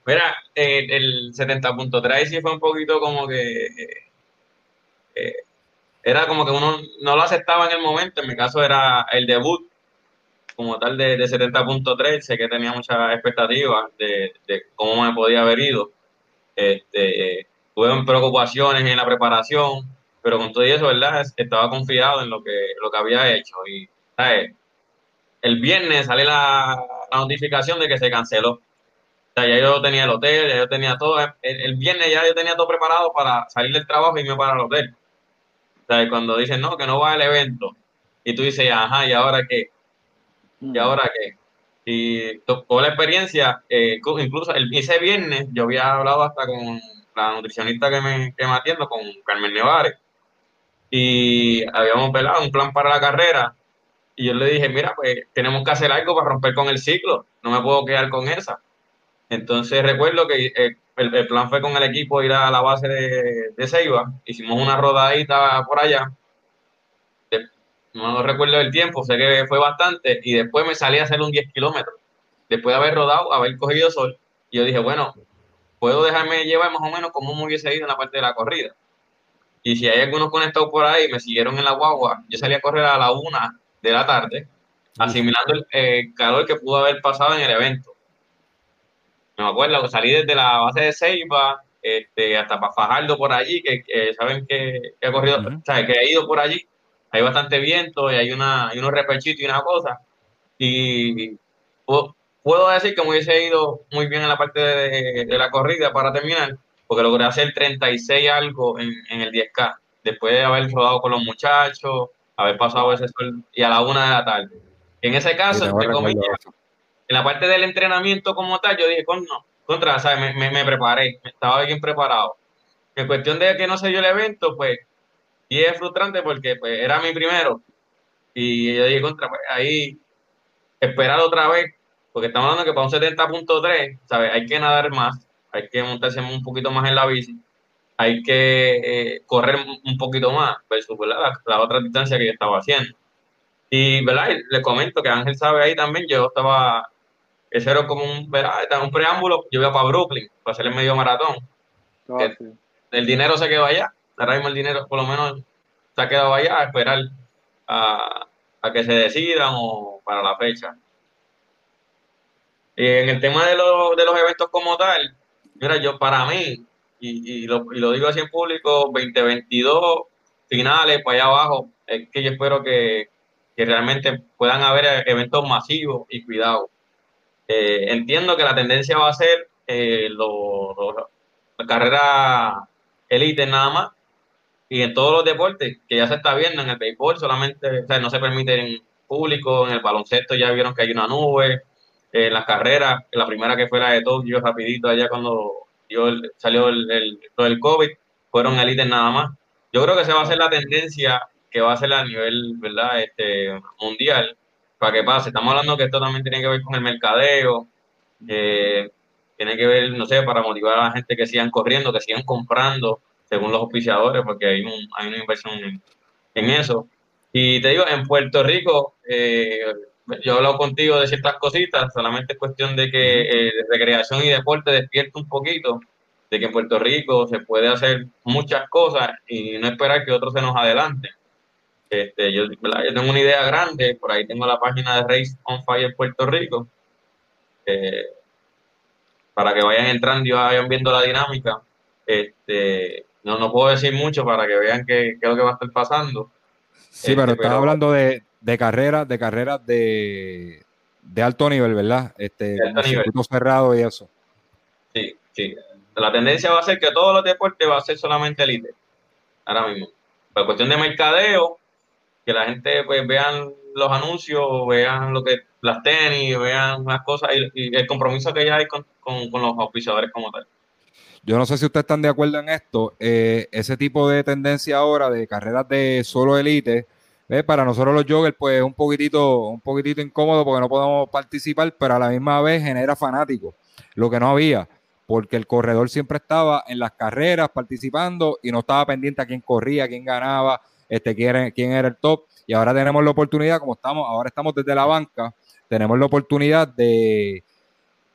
Mira, el 70.3 sí fue un poquito como que eh, era como que uno no lo aceptaba en el momento. En mi caso era el debut como tal de, de 70.3. Sé que tenía muchas expectativas de, cómo me podía haber ido. Este, tuve preocupaciones en la preparación, pero con todo eso, ¿verdad? Estaba confiado en lo que, lo que había hecho. Y el viernes sale la, notificación de que se canceló. O sea, ya yo tenía el hotel, ya yo tenía todo. El, el, viernes ya yo tenía todo preparado para salir del trabajo y irme para el hotel. O cuando dicen, no, que no va al evento, y tú dices, ajá, ¿y ahora qué? ¿Y ahora qué? Y con la experiencia, eh, incluso el, ese viernes yo había hablado hasta con la nutricionista que me, que me atiendo, con Carmen Nevares, y habíamos velado un plan para la carrera, y yo le dije, mira, pues tenemos que hacer algo para romper con el ciclo, no me puedo quedar con esa. Entonces recuerdo que eh, el, plan fue con el equipo ir a la base de, de Ceiba, hicimos una rodadita por allá, no recuerdo el tiempo, sé que fue bastante, y después me salí a hacer un 10 kilómetros, después de haber rodado, haber cogido sol, y yo dije, bueno, puedo dejarme llevar más o menos como me hubiese ido en la parte de la corrida. Y si hay algunos conectados por ahí, me siguieron en la guagua, yo salí a correr a la una de la tarde, asimilando el eh, calor que pudo haber pasado en el evento me acuerdo que salí desde la base de Ceiba este, hasta para Fajardo por allí, que, saben que, he corrido, que he ido por allí. Hay bastante viento y hay, una, hay unos repechitos y una cosa. Y puedo, decir que me hubiese ido muy bien en la parte de, la corrida para terminar, porque logré hacer 36 algo en, en el 10K, después de haber rodado con los muchachos, haber pasado ese sol y a la una de la tarde. En ese caso, entre comillas, en la parte del entrenamiento como tal, yo dije, con, no, contra, ¿sabes? Me, me, preparé, estaba bien preparado. En cuestión de que no se dio el evento, pues, y es frustrante porque pues, era mi primero. Y yo dije, contra, pues ahí, esperar otra vez, porque estamos hablando que para un 70.3, ¿sabes? Hay que nadar más, hay que montarse un poquito más en la bici, hay que eh, correr un poquito más, versus la, la otra distancia que yo estaba haciendo. Y, ¿verdad? Le comento que Ángel sabe ahí también, yo estaba ese era como un, un preámbulo. Yo iba para Brooklyn para hacer el medio maratón. Ah, el, dinero se quedó allá. Ahora mismo el dinero, por lo menos, se ha quedado allá a esperar a, que se decidan o para la fecha. Y en el tema de, los, de los eventos como tal, mira, yo para mí, y, y, lo, y lo digo así en público, 2022 finales para allá abajo, es que yo espero que, que realmente puedan haber eventos masivos y cuidados. Eh, entiendo que la tendencia va a ser eh, la carrera elite nada más y en todos los deportes que ya se está viendo en el béisbol solamente o sea, no se permite en público en el baloncesto ya vieron que hay una nube en las carreras la primera que fue la de Tokio rapidito allá cuando salió el, el, COVID fueron elite nada más yo creo que se va a hacer la tendencia que va a ser a nivel verdad este mundial para que pase. Estamos hablando que esto también tiene que ver con el mercadeo, tiene que ver, no sé, para motivar a la gente que sigan corriendo, que sigan comprando según los auspiciadores, porque hay, un, hay una inversión en, eso. Y te digo, en Puerto Rico, eh, yo he hablado contigo de ciertas cositas, solamente es cuestión de que eh, recreación y deporte despierte un poquito, de que en Puerto Rico se puede hacer muchas cosas y no esperar que otros se nos adelanten. Este, yo, yo tengo una idea grande, por ahí tengo la página de Race on Fire Puerto Rico, eh, para que vayan entrando y vayan viendo la dinámica. Este, no, no puedo decir mucho para que vean qué, es lo que va a estar pasando. Sí, pero este, estaba hablando de, de carreras, de carreras de, de alto nivel, ¿verdad? Este, circuito cerrado y eso. Sí, sí. La tendencia va a ser que todos los deportes va a ser solamente elite. Ahora mismo. Por cuestión de mercadeo, que la gente pues vean los anuncios, vean lo que las tenis, vean las cosas y, el compromiso que ya hay con, los auspiciadores como tal. yo no sé si ustedes están de acuerdo en esto, eh, ese tipo de tendencia ahora de carreras de solo elite, eh, para nosotros los joggers, pues es un poquitito, un poquitito incómodo porque no podemos participar, pero a la misma vez genera fanáticos, lo que no había, porque el corredor siempre estaba en las carreras participando y no estaba pendiente a quién corría, quién ganaba, este, quién, era el top, y ahora tenemos la oportunidad, como estamos, ahora estamos desde la banca, tenemos la oportunidad de,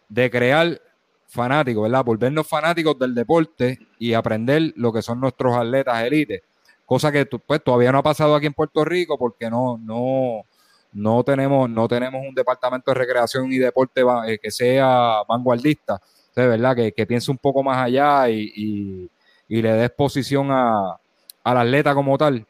de crear fanáticos, ¿verdad? Volvernos fanáticos del deporte y aprender lo que son nuestros atletas élite. Cosa que pues, todavía no ha pasado aquí en Puerto Rico porque no, no, no, tenemos, no tenemos un departamento de recreación y deporte eh, que sea vanguardista, ¿verdad? Que, que, piense un poco más allá y, y, le dé exposición a, al atleta como tal.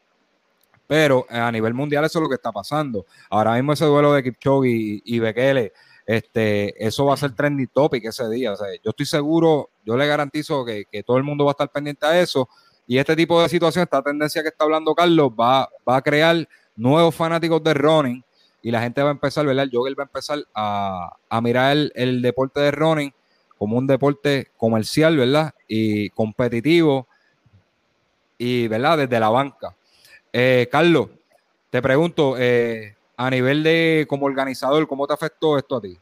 Pero eh, a nivel mundial eso es lo que está pasando. Ahora mismo ese duelo de Kipchoge y, y Bekele, este, eso va a ser trending topic ese día. yo estoy seguro, yo le garantizo que, todo el mundo va a estar pendiente a eso. Y este tipo de situación, esta tendencia que está hablando Carlos, va, va a crear nuevos fanáticos de running y la gente va a empezar, ¿verdad? El jogger va a empezar a, mirar el, deporte de running como un deporte comercial, ¿verdad? Y competitivo y, ¿verdad? Desde la banca. Eh, Carlos, te pregunto, eh, a nivel de como organizador, ¿cómo te afectó esto a ti?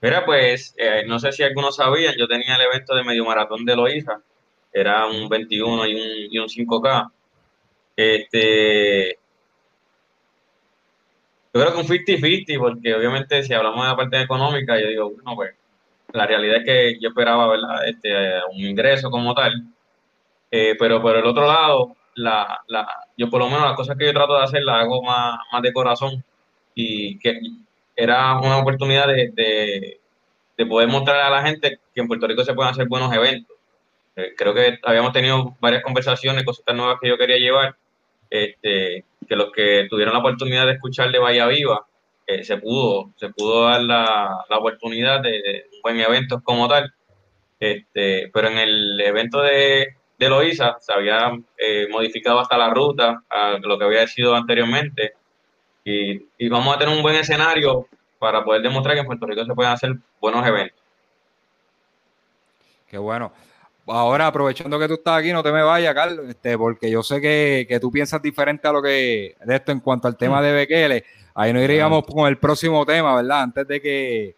Mira, pues eh, no sé si algunos sabían, yo tenía el evento de medio maratón de Loiza, era un 21 y un, y un 5K. Este, yo creo que un 50-50, porque obviamente si hablamos de la parte económica, yo digo, bueno, pues la realidad es que yo esperaba, ¿verdad? Este, un ingreso como tal, eh, pero por el otro lado, la, la, yo por lo menos las cosas que yo trato de hacer las hago más, más de corazón y que era una oportunidad de, de, poder mostrar a la gente que en Puerto Rico se pueden hacer buenos eventos. Eh, creo que habíamos tenido varias conversaciones, cosas nuevas que yo quería llevar, este, que los que tuvieron la oportunidad de escuchar de Bahía Viva, eh, se pudo, se pudo dar la, la oportunidad de, de, un buen evento como tal. Este, pero en el evento de, de Loiza se había eh, modificado hasta la ruta a lo que había sido anteriormente y, y, vamos a tener un buen escenario para poder demostrar que en Puerto Rico se pueden hacer buenos eventos. Qué bueno. Ahora, aprovechando que tú estás aquí, no te me vayas, Carlos, este, porque yo sé que, que, tú piensas diferente a lo que de esto en cuanto al tema de Bekele. Ahí nos iríamos con el próximo tema, ¿verdad? Antes de que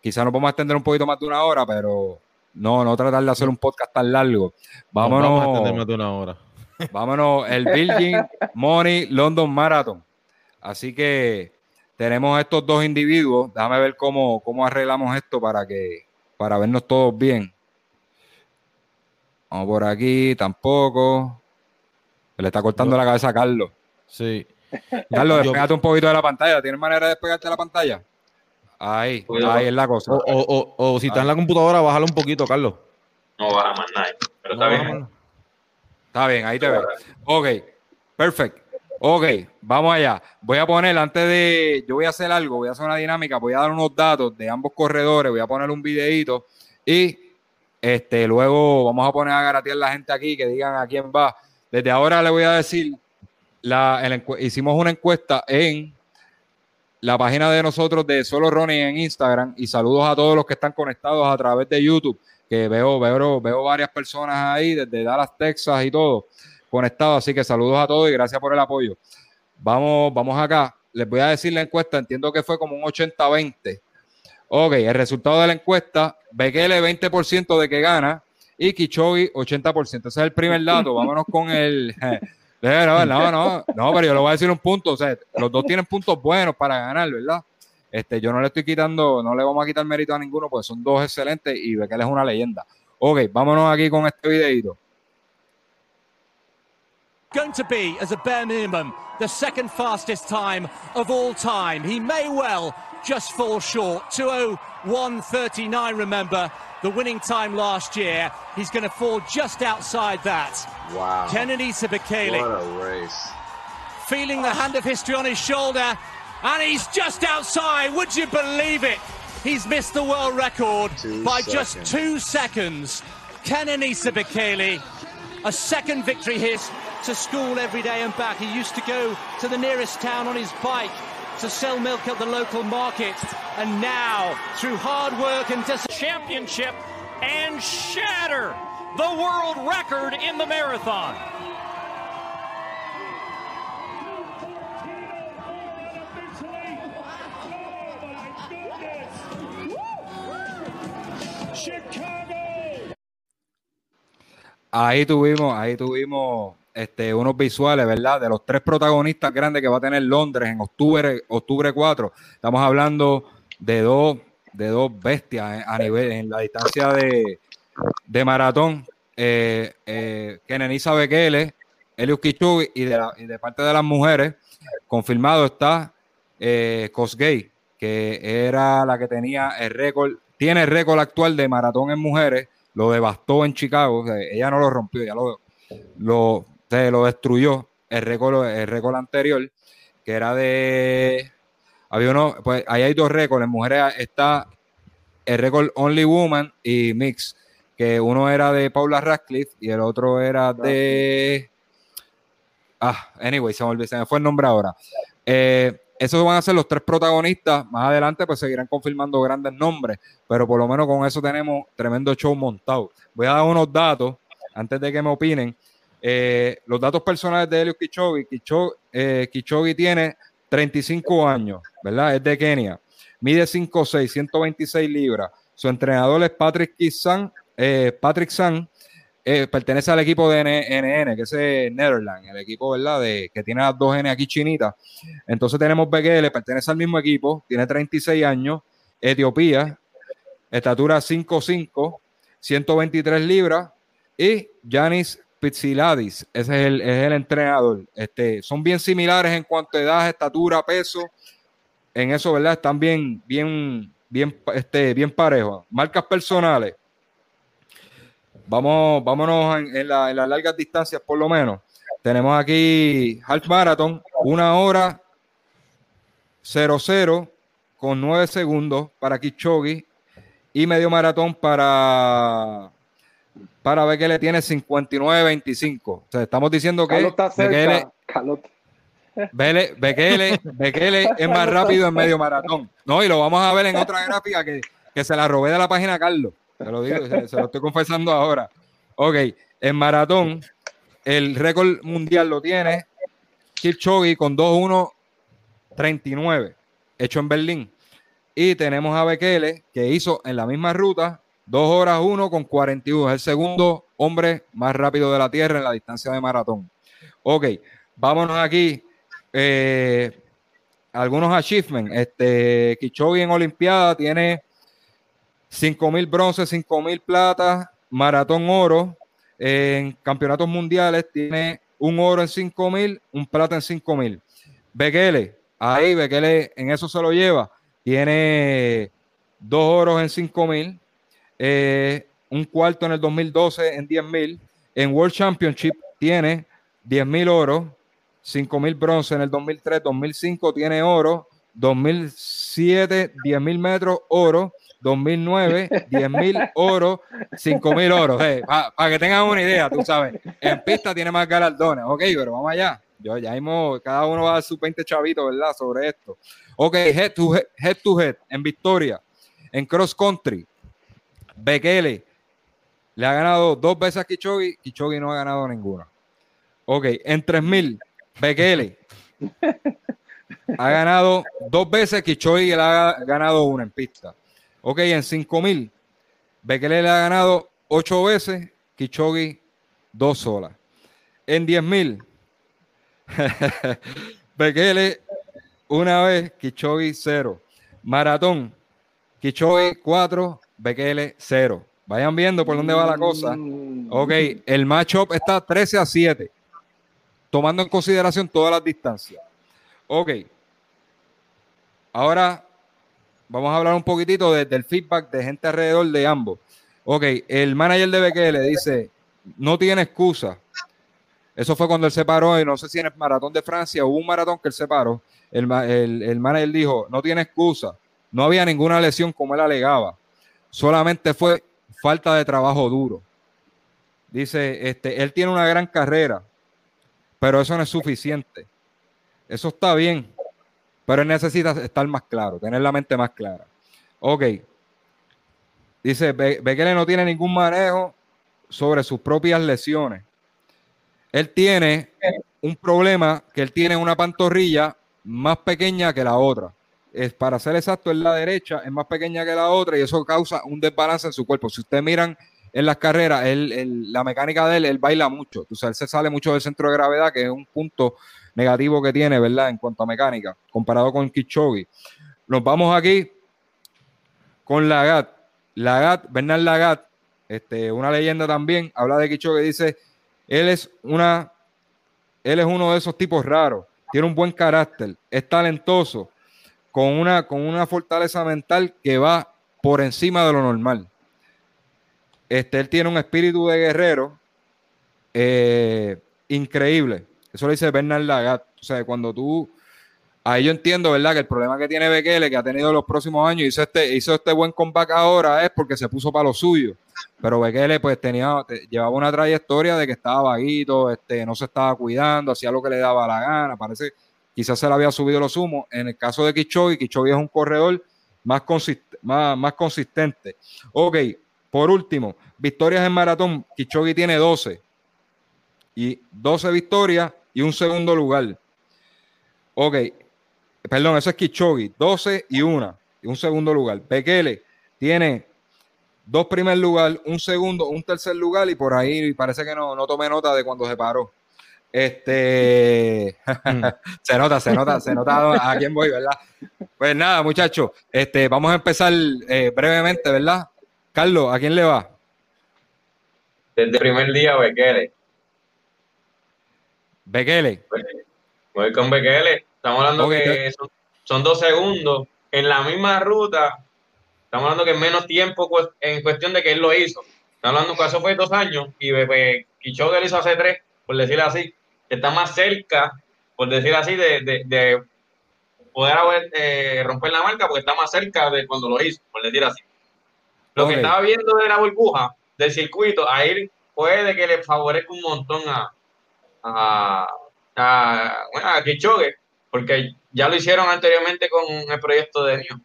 quizás nos a extender un poquito más de una hora, pero no, no tratar de hacer un podcast tan largo. Vámonos. Vamos de una hora. (laughs) vámonos, el Virgin Money London Marathon. Así que tenemos estos dos individuos. Déjame ver cómo, cómo arreglamos esto para que para vernos todos bien. Vamos por aquí, tampoco. Le está cortando la cabeza a Carlos. Sí. Carlos, despegate un poquito de la pantalla. ¿Tienes manera de despegarte de la pantalla? Ahí, ahí es la cosa. O, si está en la computadora, bájalo un poquito, Carlos. No baja más nada, pero está bien. Está bien, ahí te veo. Ok, perfecto. Ok, vamos allá. Voy a poner, antes de, yo voy a hacer algo, voy a hacer una dinámica, voy a dar unos datos de ambos corredores, voy a poner un videito y este, luego vamos a poner a garatear la gente aquí que digan a quién va. Desde ahora le voy a decir, la, hicimos una encuesta en la página de nosotros de Solo Ronnie en Instagram y saludos a todos los que están conectados a través de YouTube, que veo, veo, veo varias personas ahí desde Dallas, Texas y todo conectados, así que saludos a todos y gracias por el apoyo. Vamos, vamos acá. Les voy a decir la encuesta, entiendo que fue como un 80-20. Ok, el resultado de la encuesta, Bekele 20% de que gana y Kichogi 80%. Ese es el primer dato. Vámonos con el... (laughs) No, no, pero yo le voy a decir un punto. O sea, los dos tienen puntos buenos para ganar, ¿verdad? Este, yo no le estoy quitando, no le vamos a quitar mérito a ninguno, porque son dos excelentes y él es una leyenda. Ok, vámonos aquí con este videito. Going to be, as a bare minimum, the second fastest time of all time. He may just fall short. 201.39, remember, the winning time last year. He's going to fall just outside that. Wow. Kennedy Sabakele. What a race. Feeling the hand of history on his shoulder, and he's just outside. Would you believe it? He's missed the world record two by seconds. just two seconds. Kennedy Sabakele, a second victory here to school every day and back. He used to go to the nearest town on his bike to sell milk at the local market. And now, through hard work and just championship and shatter the world record in the marathon. Ahí tuvimos, ahí tuvimos este, unos visuales, ¿verdad? De los tres protagonistas grandes que va a tener Londres en octubre, octubre 4. Estamos hablando de dos, de dos bestias eh, a nivel, en la distancia de, de maratón. Eh, eh, Kenenisa Bekele, Elius Kichugi y de, parte de las mujeres, confirmado está eh, Kosgei, que era la que tenía el récord, tiene el récord actual de maratón en mujeres, lo devastó en Chicago, ella no lo rompió, ya lo, lo, se lo destruyó el récord, el récord anterior, que era de, había uno, pues ahí hay dos récords, mujeres está el récord Only Woman y Mix, que uno era de Paula Radcliffe y el otro era de, ah, anyway, se me, olvidó, se me fue el nombre ahora. Eh, esos van a ser los tres protagonistas. Más adelante, pues seguirán confirmando grandes nombres, pero por lo menos con eso tenemos tremendo show montado. Voy a dar unos datos antes de que me opinen. Eh, los datos personales de Eliud Kichogi. Kichogi, eh, tiene 35 años, ¿verdad? Es de Kenia. Mide 5'6, 126 libras. Su entrenador es Patrick Kisan, eh, Patrick San. Pertenece al equipo de NN, que es Netherlands, el equipo, ¿verdad? De, que tiene las dos N aquí chinitas. Entonces tenemos Bekele, pertenece al mismo equipo, tiene 36 años, Etiopía, estatura 5'5, 123 libras, y Yanis Pitsiladis, ese es el, es el entrenador. Este, son bien similares en cuanto a edad, estatura, peso. En eso, ¿verdad? Están bien, bien, bien, este, bien parejos. Marcas personales. Vamos, vámonos en, en, la, en, las largas distancias, por lo menos. Tenemos aquí Half Marathon, una hora 00 con 9 segundos para Kichogi y medio maratón para para ver que le tiene 59-25. O sea, estamos diciendo que Bekele, Bekele, Bekele, Bekele es más rápido en medio maratón. No, y lo vamos a ver en otra gráfica que, que se la robé de la página Carlos. Se lo digo, se, se, lo estoy confesando ahora. Ok, en maratón, el récord mundial lo tiene Kipchoge con 2.1.39, hecho en Berlín. Y tenemos a Bekele, que hizo en la misma ruta 2 horas 1 con 41. Es el segundo hombre más rápido de la Tierra en la distancia de maratón. Ok, vámonos aquí. Eh, algunos achievements. Este, Kichogi en Olimpiada tiene 5.000 bronce, 5.000 plata, maratón oro. En campeonatos mundiales tiene un oro en 5.000, un plata en 5.000. Bekele, ahí Bekele en eso se lo lleva. Tiene dos oros en 5.000, eh, un cuarto en el 2012 en 10.000. En World Championship tiene 10.000 oro, 5.000 bronce en el 2003, 2005 tiene oro, 2007 10.000 metros oro, 2009 10.000 oro, 5.000 oro. Hey, Para pa que tengan una idea, tú sabes, en pista tiene más galardones. Ok, pero vamos allá. Yo ya mismo, cada uno va a dar sus 20 chavitos, ¿verdad? Sobre esto. Ok, head to head, head to head en victoria. En cross country, Bekele le ha ganado dos veces a Kichogi, Kichogi no ha ganado ninguna. Ok, en 3000, Bekele ha ganado dos veces, Kichogi le ha ganado una en pista. Ok, en 5000, Bekele le ha ganado ocho veces, Kichogi dos solas. En 10000, (laughs) Bekele una vez, Kichogi cero. Maratón, Kichogi cuatro, Bekele 0. Vayan viendo por dónde va la cosa. Ok, el matchup está 13 a 7, tomando en consideración todas las distancias. Ok. Ahora vamos a hablar un poquitito de, del feedback de gente alrededor de ambos. Ok, el manager de Bekele dice, no tiene excusa. Eso fue cuando él se paró, y no sé si en el maratón de Francia hubo un maratón que él se paró. El, el, el manager dijo, no tiene excusa. No había ninguna lesión como él alegaba solamente fue falta de trabajo duro. Dice, este, él tiene una gran carrera, pero eso no es suficiente. Eso está bien, pero él necesita estar más claro, tener la mente más clara. Ok. dice, Bekele no tiene ningún manejo sobre sus propias lesiones. Él tiene un problema que él tiene una pantorrilla más pequeña que la otra. Es, para ser exacto, en la derecha es más pequeña que la otra y eso causa un desbalance en su cuerpo. Si ustedes miran en las carreras, la mecánica de él, él baila mucho. O él se sale mucho del centro de gravedad, que es un punto negativo que tiene, ¿verdad? En cuanto a mecánica, comparado con Kichogi. Nos vamos aquí con Lagat. Lagat, Bernard Lagat, este, una leyenda también, habla de Kichogi, dice, él es una, él es uno de esos tipos raros, tiene un buen carácter, es talentoso, con una, con una fortaleza mental que va por encima de lo normal. Este, él tiene un espíritu de guerrero eh, increíble. Eso lo dice Bernard Lagat. O sea, cuando tú. Ahí yo entiendo, ¿verdad? Que el problema que tiene Bekele, que ha tenido los próximos años, hizo este, hizo este buen comeback ahora, es porque se puso para lo suyo. Pero Bekele, pues, tenía, llevaba una trayectoria de que estaba vaguito, este, no se estaba cuidando, hacía lo que le daba la gana. Parece quizás se le había subido los humos. En el caso de Kichogi, Kichogi es un corredor más, más, más consistente. Ok, por último, victorias en maratón, Kichogi tiene 12. Y 12 victorias y un segundo lugar. Ok, perdón, eso es Kichogi, 12 y una, y un segundo lugar. Bekele tiene dos primer lugar, un segundo, un tercer lugar, y por ahí parece que no, no tomé nota de cuando se paró. Este mm. (laughs) se nota, se nota, se nota a quién voy, ¿verdad? Pues nada, muchachos, este, vamos a empezar eh, brevemente, ¿verdad? Carlos, ¿a quién le va? Desde el primer día, Bekele. Bekele. Voy con Bekele. Estamos hablando que son, dos segundos en la misma ruta. Estamos hablando que en menos tiempo en cuestión de que él lo hizo. Estamos hablando que eso fue dos años y Bebe lo hizo hace tres, por decirlo así. Está más cerca, por decir así, de, poder eh, romper la marca porque está más cerca de cuando lo hizo, por decir así. Lo que estaba viendo de la burbuja del circuito, ahí puede que le favorezca un montón a, a, a, bueno, a porque ya lo hicieron anteriormente con el proyecto de Nio.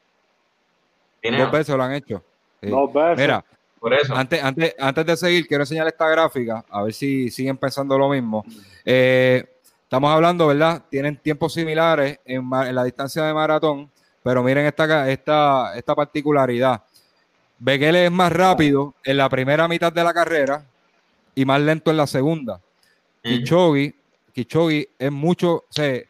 Dos veces lo han hecho. Dos veces. Mira, por eso. Antes, antes, antes de seguir, quiero enseñar esta gráfica, a ver si siguen pensando lo mismo. Eh, estamos hablando, ¿verdad? Tienen tiempos similares en, en, la distancia de maratón, pero miren esta, esta, esta particularidad. Bekele es más rápido en la primera mitad de la carrera y más lento en la segunda. Kichogi, es mucho, o sea,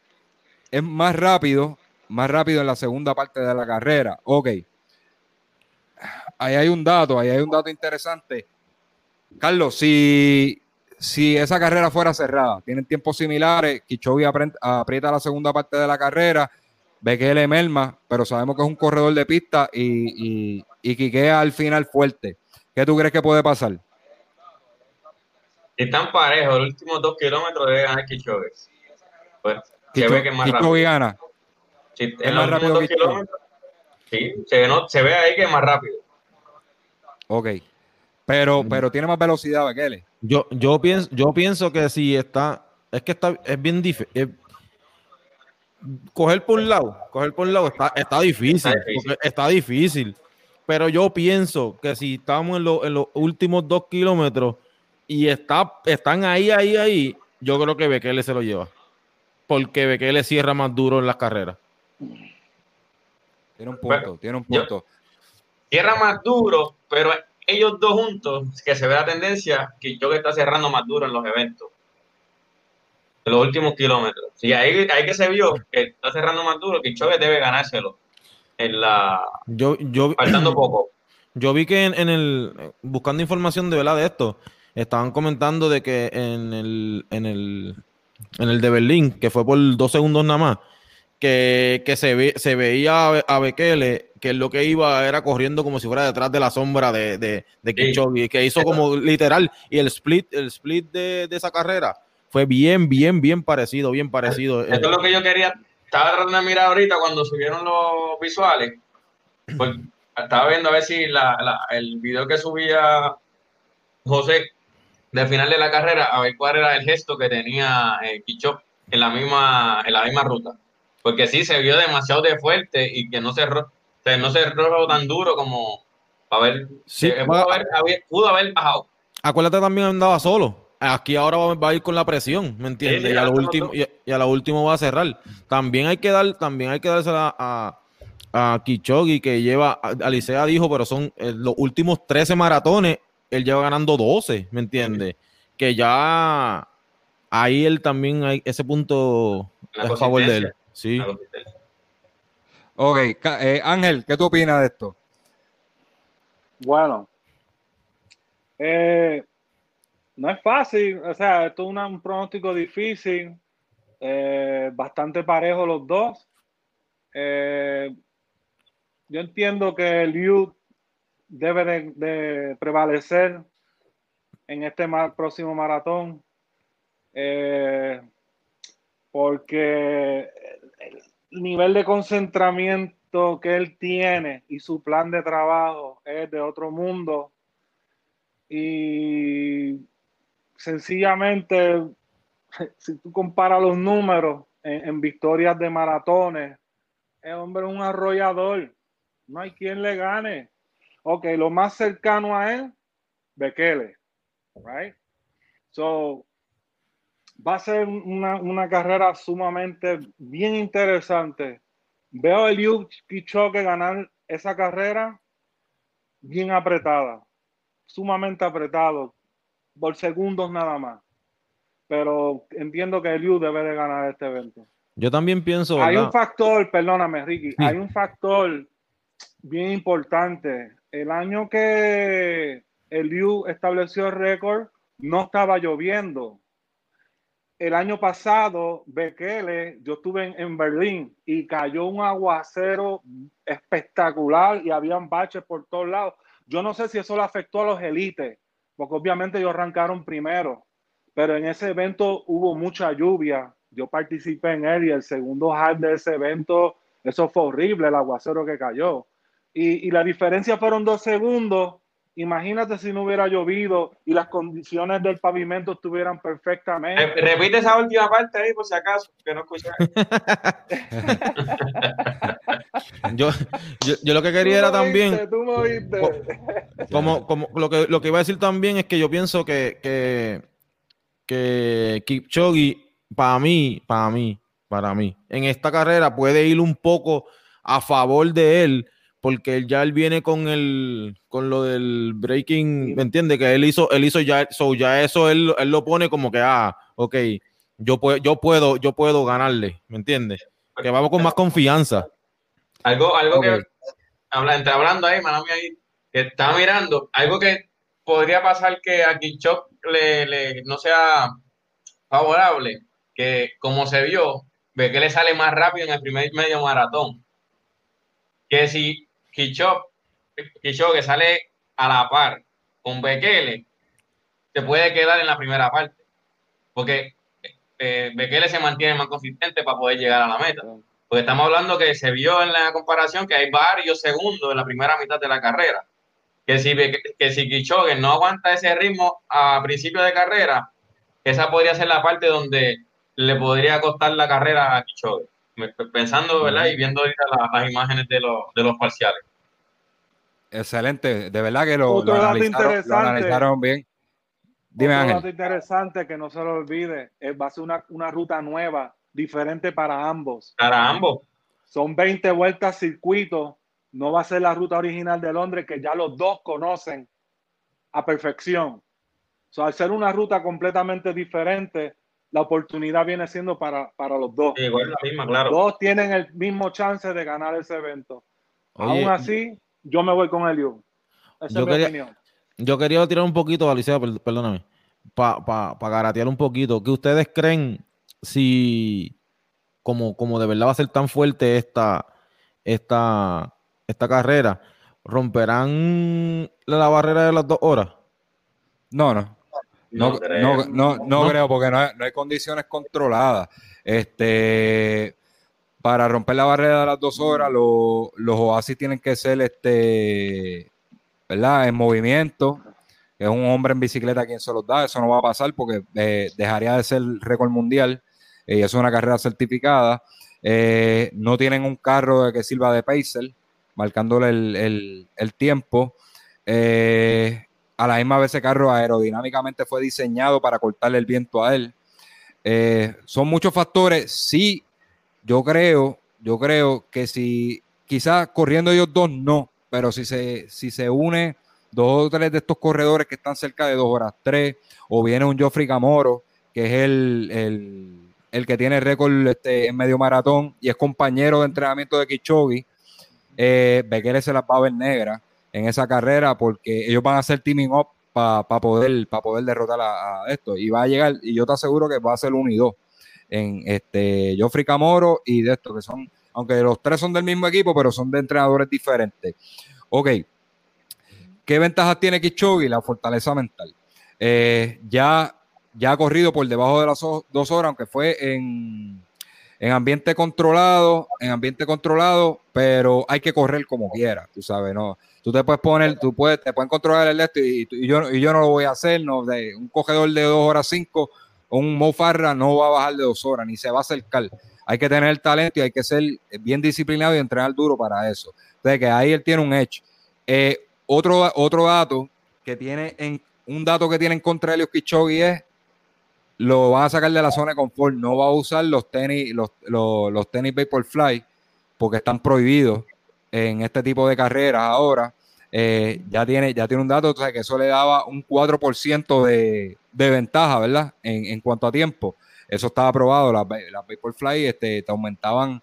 es más rápido, más rápido en la segunda parte de la carrera. Ok. Ahí hay un dato, ahí hay un dato interesante. Carlos, si, si esa carrera fuera cerrada, tienen tiempos similares, Kichogi aprieta la segunda parte de la carrera, ve que él merma, pero sabemos que es un corredor de pista y, y, y quiquea al final fuerte. ¿Qué tú crees que puede pasar? están parejos, los últimos dos kilómetros debe ganar Kichogue. Pues, se ve que es más rápido. gana. Sí, en los últimos dos kilómetros, sí, se, se, ve ahí que es más rápido. Ok. Pero, pero tiene más velocidad, Bekele. Yo, yo, pienso, yo pienso que si está, es que está, es bien difícil. Coger por un lado, coger por un lado está, está difícil, está difícil. Pero yo pienso que si estamos en, en los últimos dos kilómetros, y está, están ahí, ahí, ahí, yo creo que Bekele se lo lleva. Porque Bekele cierra más duro en las carreras. Tiene un punto, tiene un punto. cierra más duro, pero ellos dos juntos, que se ve la tendencia, que yo que está cerrando más duro en los eventos. En los últimos kilómetros. Y ahí, ahí que se vio que está cerrando más duro, que Choque debe ganárselo. En la. Yo, yo, faltando poco. (clears throat) Yo vi que en, el. Buscando información de verdad de esto estaban comentando de que en el, en el, en el de Berlín, que fue por dos segundos nada más, que, se, ve, se veía a Bekele que lo que iba era corriendo como si fuera detrás de la sombra de, de, de que hizo como literal, y el split, el split de, esa carrera fue bien, bien, bien parecido, bien parecido. Esto es lo que yo quería, estaba tratando de mirar ahorita cuando subieron los visuales, pues estaba viendo a ver si la, el video que subía José de final de la carrera a ver cuál era el gesto que tenía eh, en la misma en la misma ruta. Porque sí se vio demasiado de fuerte y que no se no se tan duro como para ver, Sí, eh, pudo, haber, haber- pudo haber bajado. Acuérdate también andaba solo. Aquí ahora va, va a ir con la presión, ¿me entiendes? Sí, sí, y, a lo último, y, a- y a lo último va a cerrar. También hay que dar, también hay que dársela a, a Kichogi, que lleva, Alicea dijo, pero son eh, los últimos 13 maratones, él lleva ganando 12, ¿me entiendes? Que ya ahí él también hay ese punto a favor de él. Sí. Ok, eh, Ángel, ¿qué tú opinas de esto? Bueno, eh, no es fácil, o sea, esto es una- un pronóstico difícil, eh, bastante parejo los dos. Eh, yo entiendo que el youth debe de, de prevalecer en este próximo maratón, eh, porque nivel de concentramiento que él tiene y su plan de trabajo es de otro mundo. Y sencillamente (laughs) si tú comparas los números en, victorias de maratones el hombre un arrollador. No hay quien le gane. Ok lo más cercano a él Bekele right so va a ser una, una carrera sumamente bien interesante. Veo a Eliud Kipchoge ganar esa carrera bien apretada, sumamente apretado, por segundos nada más. Pero entiendo que Eliud debe de ganar este evento. Yo también pienso, Hay un factor, perdóname, Ricky, Sí. hay un factor bien importante. El año que Eliud estableció el récord, no estaba lloviendo. El año pasado, Bekele, yo estuve en, Berlín y cayó un aguacero espectacular y habían baches por todos lados. Yo no sé si eso le afectó a los élites, porque obviamente ellos arrancaron primero, pero en ese evento hubo mucha lluvia. Yo participé en él y el segundo half de ese evento, eso fue horrible, el aguacero que cayó. Y, y la diferencia fueron dos segundos. Imagínate si no hubiera llovido y las condiciones del pavimento estuvieran perfectamente. Re- Repite esa última parte ahí por si acaso, que no escuché. (laughs) Yo, yo, yo lo que quería Tú era también... tú me oíste. Como, como lo que lo que iba a decir también es que yo pienso que, que, que Kipchoge, para mí, para mí, para mí, en esta carrera puede ir un poco a favor de él, porque ya él viene con el con lo del breaking, ¿me entiendes? Que él hizo, él hizo ya, so ya eso él, él lo pone como que ah, ok, yo puedo, yo puedo, yo puedo ganarle, ¿me entiendes? Que vamos con más confianza. Algo, algo Ok. que habla, entre hablando ahí, mano mía, ahí, que estaba mirando, algo que podría pasar que a Kichok le, le- no sea favorable, que como se vio, ve que le sale más rápido en el primer medio maratón. Que si Kichok, Kichok que sale a la par con Bekele, se puede quedar en la primera parte. Porque eh, Bekele se mantiene más consistente para poder llegar a la meta. Porque estamos hablando que se vio en la comparación que hay varios segundos en la primera mitad de la carrera. Que si, que si Kichogue no aguanta ese ritmo a principio de carrera, esa podría ser la parte donde le podría costar la carrera a Kichogue. Pensando, ¿verdad? Y viendo ahorita la- las imágenes de los, de los parciales. Excelente, de verdad que lo, analizaron, lo interesante. analizaron bien. Dime, Otro Ángel. dato interesante que no se lo olvide, es, va a ser una, una ruta nueva, diferente para ambos. Para ambos. Son 20 vueltas circuito, no va a ser la ruta original de Londres que ya los dos conocen a perfección. So, al ser una ruta completamente diferente, la oportunidad viene siendo para, para los dos. Sí, igual la misma, claro. Dos tienen el mismo chance de ganar ese evento. Oye, Aún así, yo me voy con Eliu. Esa Yo es mi quería- opinión. Yo quería tirar un poquito, Alicia, per- perdóname, para pa, pa garatear un poquito. ¿Qué ustedes creen si, como, como de verdad va a ser tan fuerte esta, esta, esta carrera, romperán la barrera de las dos horas? No, no. No, No creo. no, no, no No. creo, porque no hay, no hay condiciones controladas. Este, para romper la barrera de las dos horas, lo- los oasis tienen que ser, este, ¿verdad? En movimiento. Es un hombre en bicicleta quien se los da. Eso no va a pasar porque eh, dejaría de ser récord mundial. eh, y eso es una carrera certificada. Eh, no tienen un carro que sirva de pacer, marcándole el, el- el tiempo. A la misma vez ese carro aerodinámicamente fue diseñado para cortarle el viento a él. Son muchos factores. Sí, yo creo, yo creo que si quizás corriendo ellos dos no, pero si se, si se une dos o tres de estos corredores que están cerca de dos horas tres, o viene un Joffrey Camoro, que es el, el, que tiene récord este, en medio maratón y es compañero de entrenamiento de Kichogi, eh, Bekele se las va a ver negra en esa carrera porque ellos van a hacer teaming up para poder, poder derrotar a, esto. Y va a llegar, y yo te aseguro que va a ser uno y dos en este Joffrey Camoro y de esto, que son, aunque los tres son del mismo equipo, pero son de entrenadores diferentes. Ok. ¿Qué ventajas tiene Kichogi? La fortaleza mental. Eh, ya, ya ha corrido por debajo de las dos horas, aunque fue en, en ambiente controlado, en ambiente controlado, pero hay que correr como quiera, tú sabes, ¿no? Tú te puedes poner, tú puedes, te pueden controlar el esto y, yo, y yo no lo voy a hacer, no, de un cogedor de dos horas cinco, un Mofarra no va a bajar de dos horas, ni se va a acercar. Hay que tener el talento y hay que ser bien disciplinado y entrenar duro para eso. Entonces, que ahí él tiene un edge. Eh, otro, otro dato que tiene en, un dato que tiene en contra Elios Kichogi es lo van a sacar de la zona de confort, no va a usar los tenis, los, los, los tenis Vaporfly, porque están prohibidos en este tipo de carreras ahora. Eh, ya, tiene, ya tiene un dato, o sea, que eso le daba un 4% de, de ventaja, ¿verdad? En, en, cuanto a tiempo. Eso estaba aprobado, las, las Vaporfly este, te aumentaban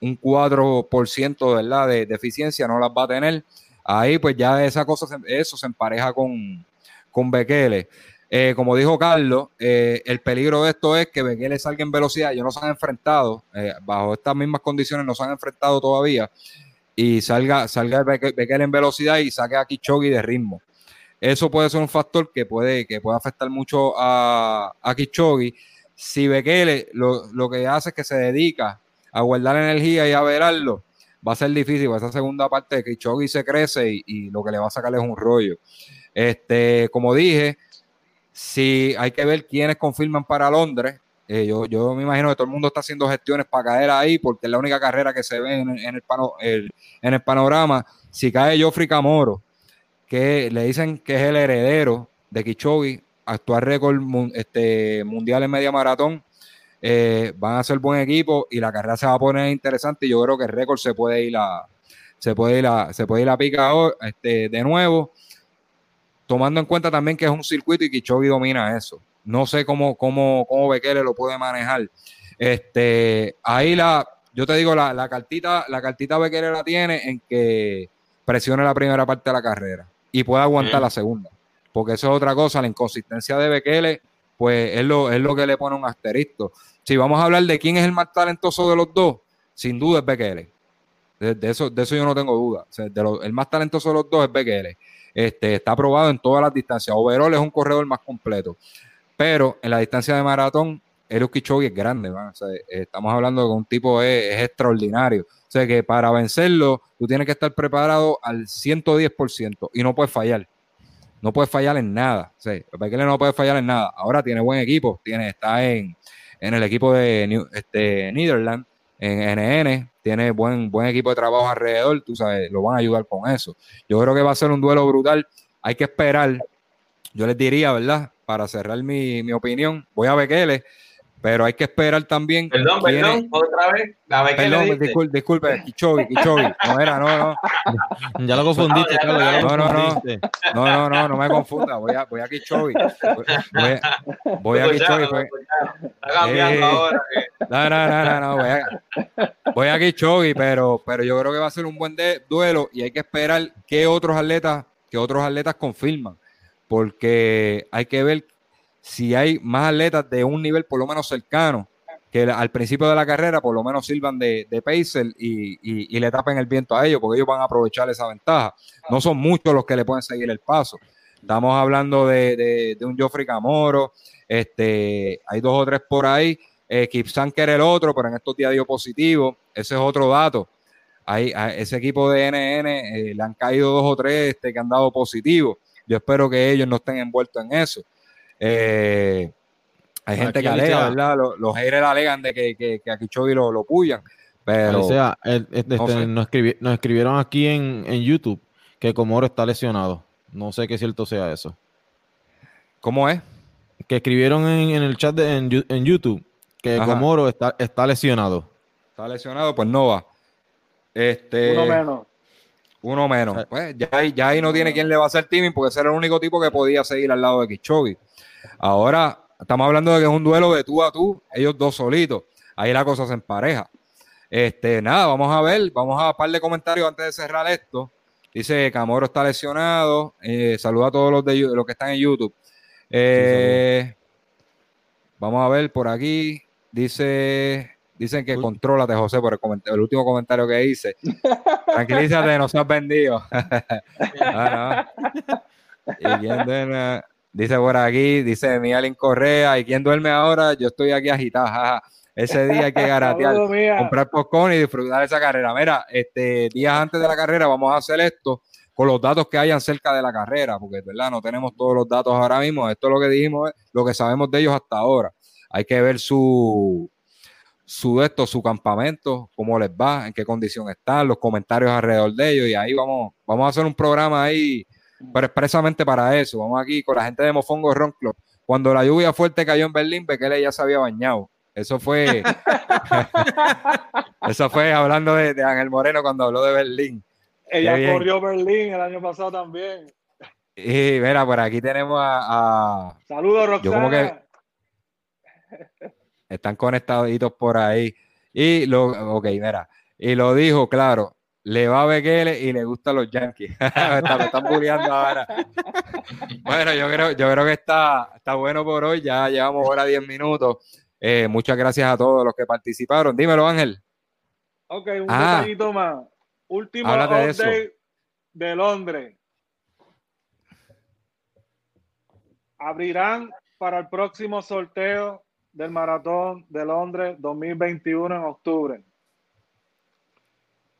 un 4%, ¿verdad? De, de, eficiencia, no las va a tener. Ahí pues ya esa cosa, eso se empareja con, con Bekele. Eh, como dijo Carlos, eh, el peligro de esto es que Bekele salga en velocidad. Ellos no se han enfrentado, bajo estas mismas condiciones, no se han enfrentado todavía. Y salga, salga Bekele en velocidad y saque a Kichogi de ritmo. Eso puede ser un factor que puede, que puede afectar mucho a, a Kichogi. Si Bekele lo, lo, que hace es que se dedica a guardar energía y a verarlo, va a ser difícil. Esa segunda parte de Kichogi se crece y, y lo que le va a sacar es un rollo. Este, como dije, si hay que ver quiénes confirman para Londres. Eh, yo, yo, me imagino que todo el mundo está haciendo gestiones para caer ahí, porque es la única carrera que se ve en, el, en el, panorama. Si cae Joffrey Camoro, que le dicen que es el heredero de Kichogi, actual récord este, mundial en media maratón, eh, van a ser buen equipo y la carrera se va a poner interesante. Y yo creo que el récord se puede ir a, se puede ir a, se puede ir pica este, de nuevo tomando en cuenta también que es un circuito y Kichogi domina eso. No sé cómo, cómo, cómo Bekele lo puede manejar. Este, ahí la, yo te digo, la, la cartita, la cartita Bekele la tiene en que presione la primera parte de la carrera y pueda aguantar la segunda. Porque eso es otra cosa, la inconsistencia de Bekele, pues es lo, es lo que le pone un asterisco. Si vamos a hablar de quién es el más talentoso de los dos, sin duda es Bekele. De, eso, de eso yo no tengo duda. el más talentoso de los dos es Bekele. Este, está aprobado en todas las distancias. Overall es un corredor más completo. Pero en la distancia de maratón, Eliud Kichogi es grande. estamos hablando de un tipo es, extraordinario. O sea que para vencerlo, tú tienes que estar preparado al 110% y no puedes fallar. No puedes fallar en nada. O sea, no puede fallar en nada. Ahora tiene buen equipo. Tiene, está en, en el equipo de este, Netherlands en NN, tiene buen, buen equipo de trabajo alrededor, tú sabes, lo van a ayudar con eso. Yo creo que va a ser un duelo brutal. Hay que esperar. Yo les diría, ¿verdad? Para cerrar mi, mi opinión, voy a Bekele, pero hay que esperar también. Perdón, perdón, otra vez. perdón, disculpe, disculpe, Kichobi, Kichobi. No era, no, no. Ya lo confundiste, no, Carlos. Ya no, no, no, no, no, no, no me confunda. Voy a, voy a Kichobi. Voy a, voy a Kichobi. Está cambiando eh, ahora. No, no, no, no, no. Voy a, voy a Kichobi, pero, pero yo creo que va a ser un buen de, duelo y hay que esperar qué otros atletas, qué otros atletas confirman. Porque hay que ver si hay más atletas de un nivel por lo menos cercano, que al principio de la carrera por lo menos sirvan de, de pacer y, le tapen el viento a ellos, porque ellos van a aprovechar esa ventaja. No son muchos los que le pueden seguir el paso. Estamos hablando de, un Joffrey Camoro, este, hay dos o tres por ahí. Eh, que era el otro, pero en estos días dio positivo. Ese es otro dato. Hay, a ese equipo de NN eh, le han caído dos o tres este, que han dado positivo. Yo espero que ellos no estén envueltos en eso. Eh, hay gente que alega, ¿verdad? Los, los haters alegan de que, que, que a lo, lo puyan, pero... O sea, el, este, no nos, escribieron aquí en, en, YouTube que Comoro está lesionado. No sé qué cierto sea eso. ¿Cómo es? Que escribieron en, en el chat de, en, en, YouTube que Ajá. Comoro está, está lesionado. Está lesionado, pues no va. Este, Uno menos. Uno menos. Pues ya, ahí- ya ahí no tiene quien le va a hacer teaming porque ese era el único tipo que podía seguir al lado de Kichogi. Ahora estamos hablando de que es un duelo de tú a tú, ellos dos solitos. Ahí la cosa se empareja. Este, nada, vamos a ver, vamos a un par de comentarios antes de cerrar esto. Dice Camoro está lesionado. Eh, saluda a todos los de los que están en YouTube. Eh, vamos a ver por aquí. Dice, dicen que contrólate, José, por el, comentario, el último comentario que hice. Tranquilízate, no seas vendido. (laughs) Ah, no. ¿Y quién duerme? Dice por aquí, dice Miguelín Correa, ¿y quién duerme ahora? Yo estoy aquí agitado. jaja. Ese día hay que (laughs) garatear, comprar popcorn y disfrutar esa carrera. Mira, este, días antes de la carrera vamos a hacer esto con los datos que hayan cerca de la carrera, porque verdad no tenemos todos los datos ahora mismo. Esto es lo que dijimos, es lo que sabemos de ellos hasta ahora. Hay que ver su, su esto, su campamento, cómo les va, en qué condición están, los comentarios alrededor de ellos, y ahí vamos, vamos a hacer un programa ahí, pero expresamente para eso. Vamos aquí con la gente de Mofongo Ron Club. Cuando la lluvia fuerte cayó en Berlín, Bekele ya se había bañado. Eso fue, (laughs) eso fue hablando de, de Ángel Moreno cuando habló de Berlín. Ella corrió Berlín el año pasado también. Y mira, por aquí tenemos a, a- Saludos, Roxana. Yo como que- están conectaditos por ahí. Y lo, ok, mira, y lo dijo, claro, le va a Bekele y le gustan los Yankees. (laughs) me están, me están bulleando ahora. (laughs) bueno, yo creo, yo creo que está, está bueno por hoy. Ya llevamos hora 10 minutos. Eh, muchas gracias a todos los que participaron. Dímelo, Ángel. Ok, un Ah. detallito más. Último Háblate de update de Londres. Abrirán para el próximo sorteo del Maratón de Londres 2021 en octubre.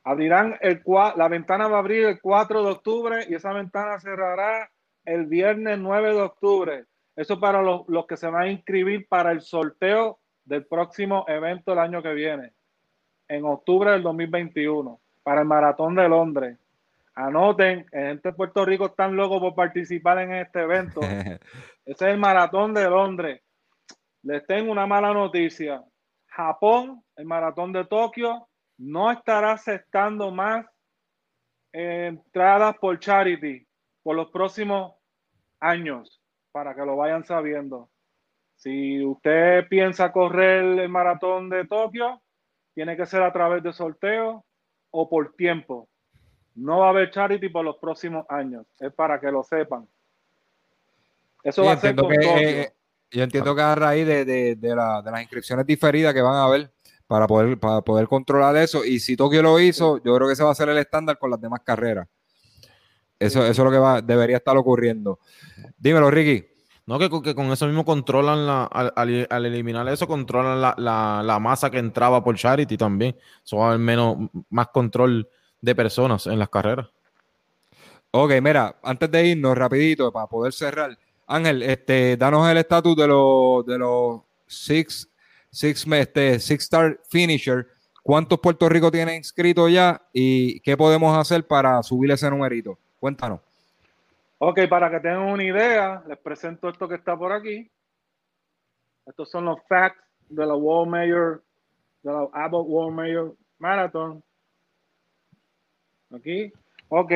Abrirán el la ventana va a abrir el 4 de octubre y esa ventana cerrará el viernes 9 de octubre. Eso para los, los que se van a inscribir para el sorteo del próximo evento el año que viene en octubre del 2021 para el Maratón de Londres. Anoten, gente de Puerto Rico están locos por participar en este evento. (laughs) Ese es el Maratón de Londres. Les tengo una mala noticia. Japón, el Maratón de Tokio, no estará aceptando más eh, entradas por charity por los próximos años, para que lo vayan sabiendo. Si usted piensa correr el Maratón de Tokio, tiene que ser a través de sorteo o por tiempo. No va a haber charity por los próximos años. Es para que lo sepan. Eso Sí, va a ser con que, Tokio. eh, yo entiendo que a raíz de, de- de la- de las inscripciones diferidas que van a haber para poder, para poder controlar eso. Y si Tokio lo hizo, yo creo que ese va a ser el estándar con las demás carreras. Eso, eso es lo que va, debería estar ocurriendo. Dímelo, Ricky. No, que, con- que con eso mismo controlan la, al, al- al eliminar eso, controlan la, la- la masa que entraba por Charity también. Eso va a haber menos, más control de personas en las carreras. Ok, mira, antes de irnos rapidito para poder cerrar, Ángel, este, danos el estatus de los de los six, six, este, six star finisher. ¿Cuántos Puerto Rico tiene inscritos ya y qué podemos hacer para subir ese numerito? Cuéntanos. Ok, para que tengan una idea, les presento esto que está por aquí. Estos son los facts de la World Mayor, de la Abbott World Mayor Marathon. Aquí. Ok.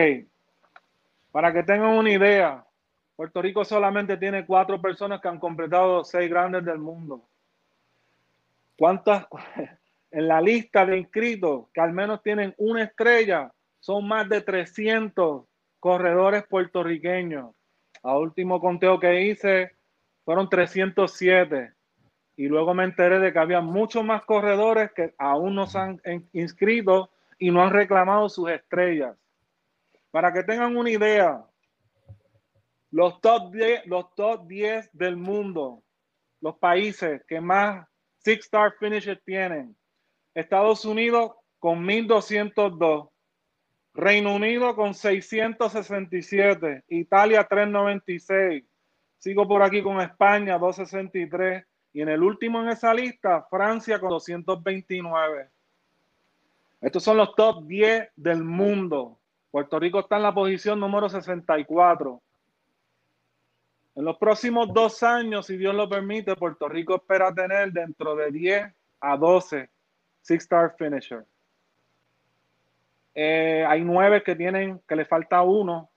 Para que tengan una idea, Puerto Rico solamente tiene cuatro personas que han completado seis grandes del mundo. ¿Cuántas? (laughs) En la lista de inscritos que al menos tienen una estrella, son más de 300 corredores puertorriqueños. A último conteo que hice fueron 307. Y luego me enteré de que había muchos más corredores que aún no se han inscrito y no han reclamado sus estrellas. Para que tengan una idea, los top 10, los top 10 del mundo, los países que más Six Star Finishes tienen. Estados Unidos con 1202. Reino Unido con 667, Italia 396, sigo por aquí con España 263 y en el último en esa lista Francia con 229. Estos son los top 10 del mundo. Puerto Rico está en la posición número 64. En los próximos dos años, si Dios lo permite, Puerto Rico espera tener dentro de 10 a 12 six-star finisher. Eh, hay nueve que tienen, que le falta uno,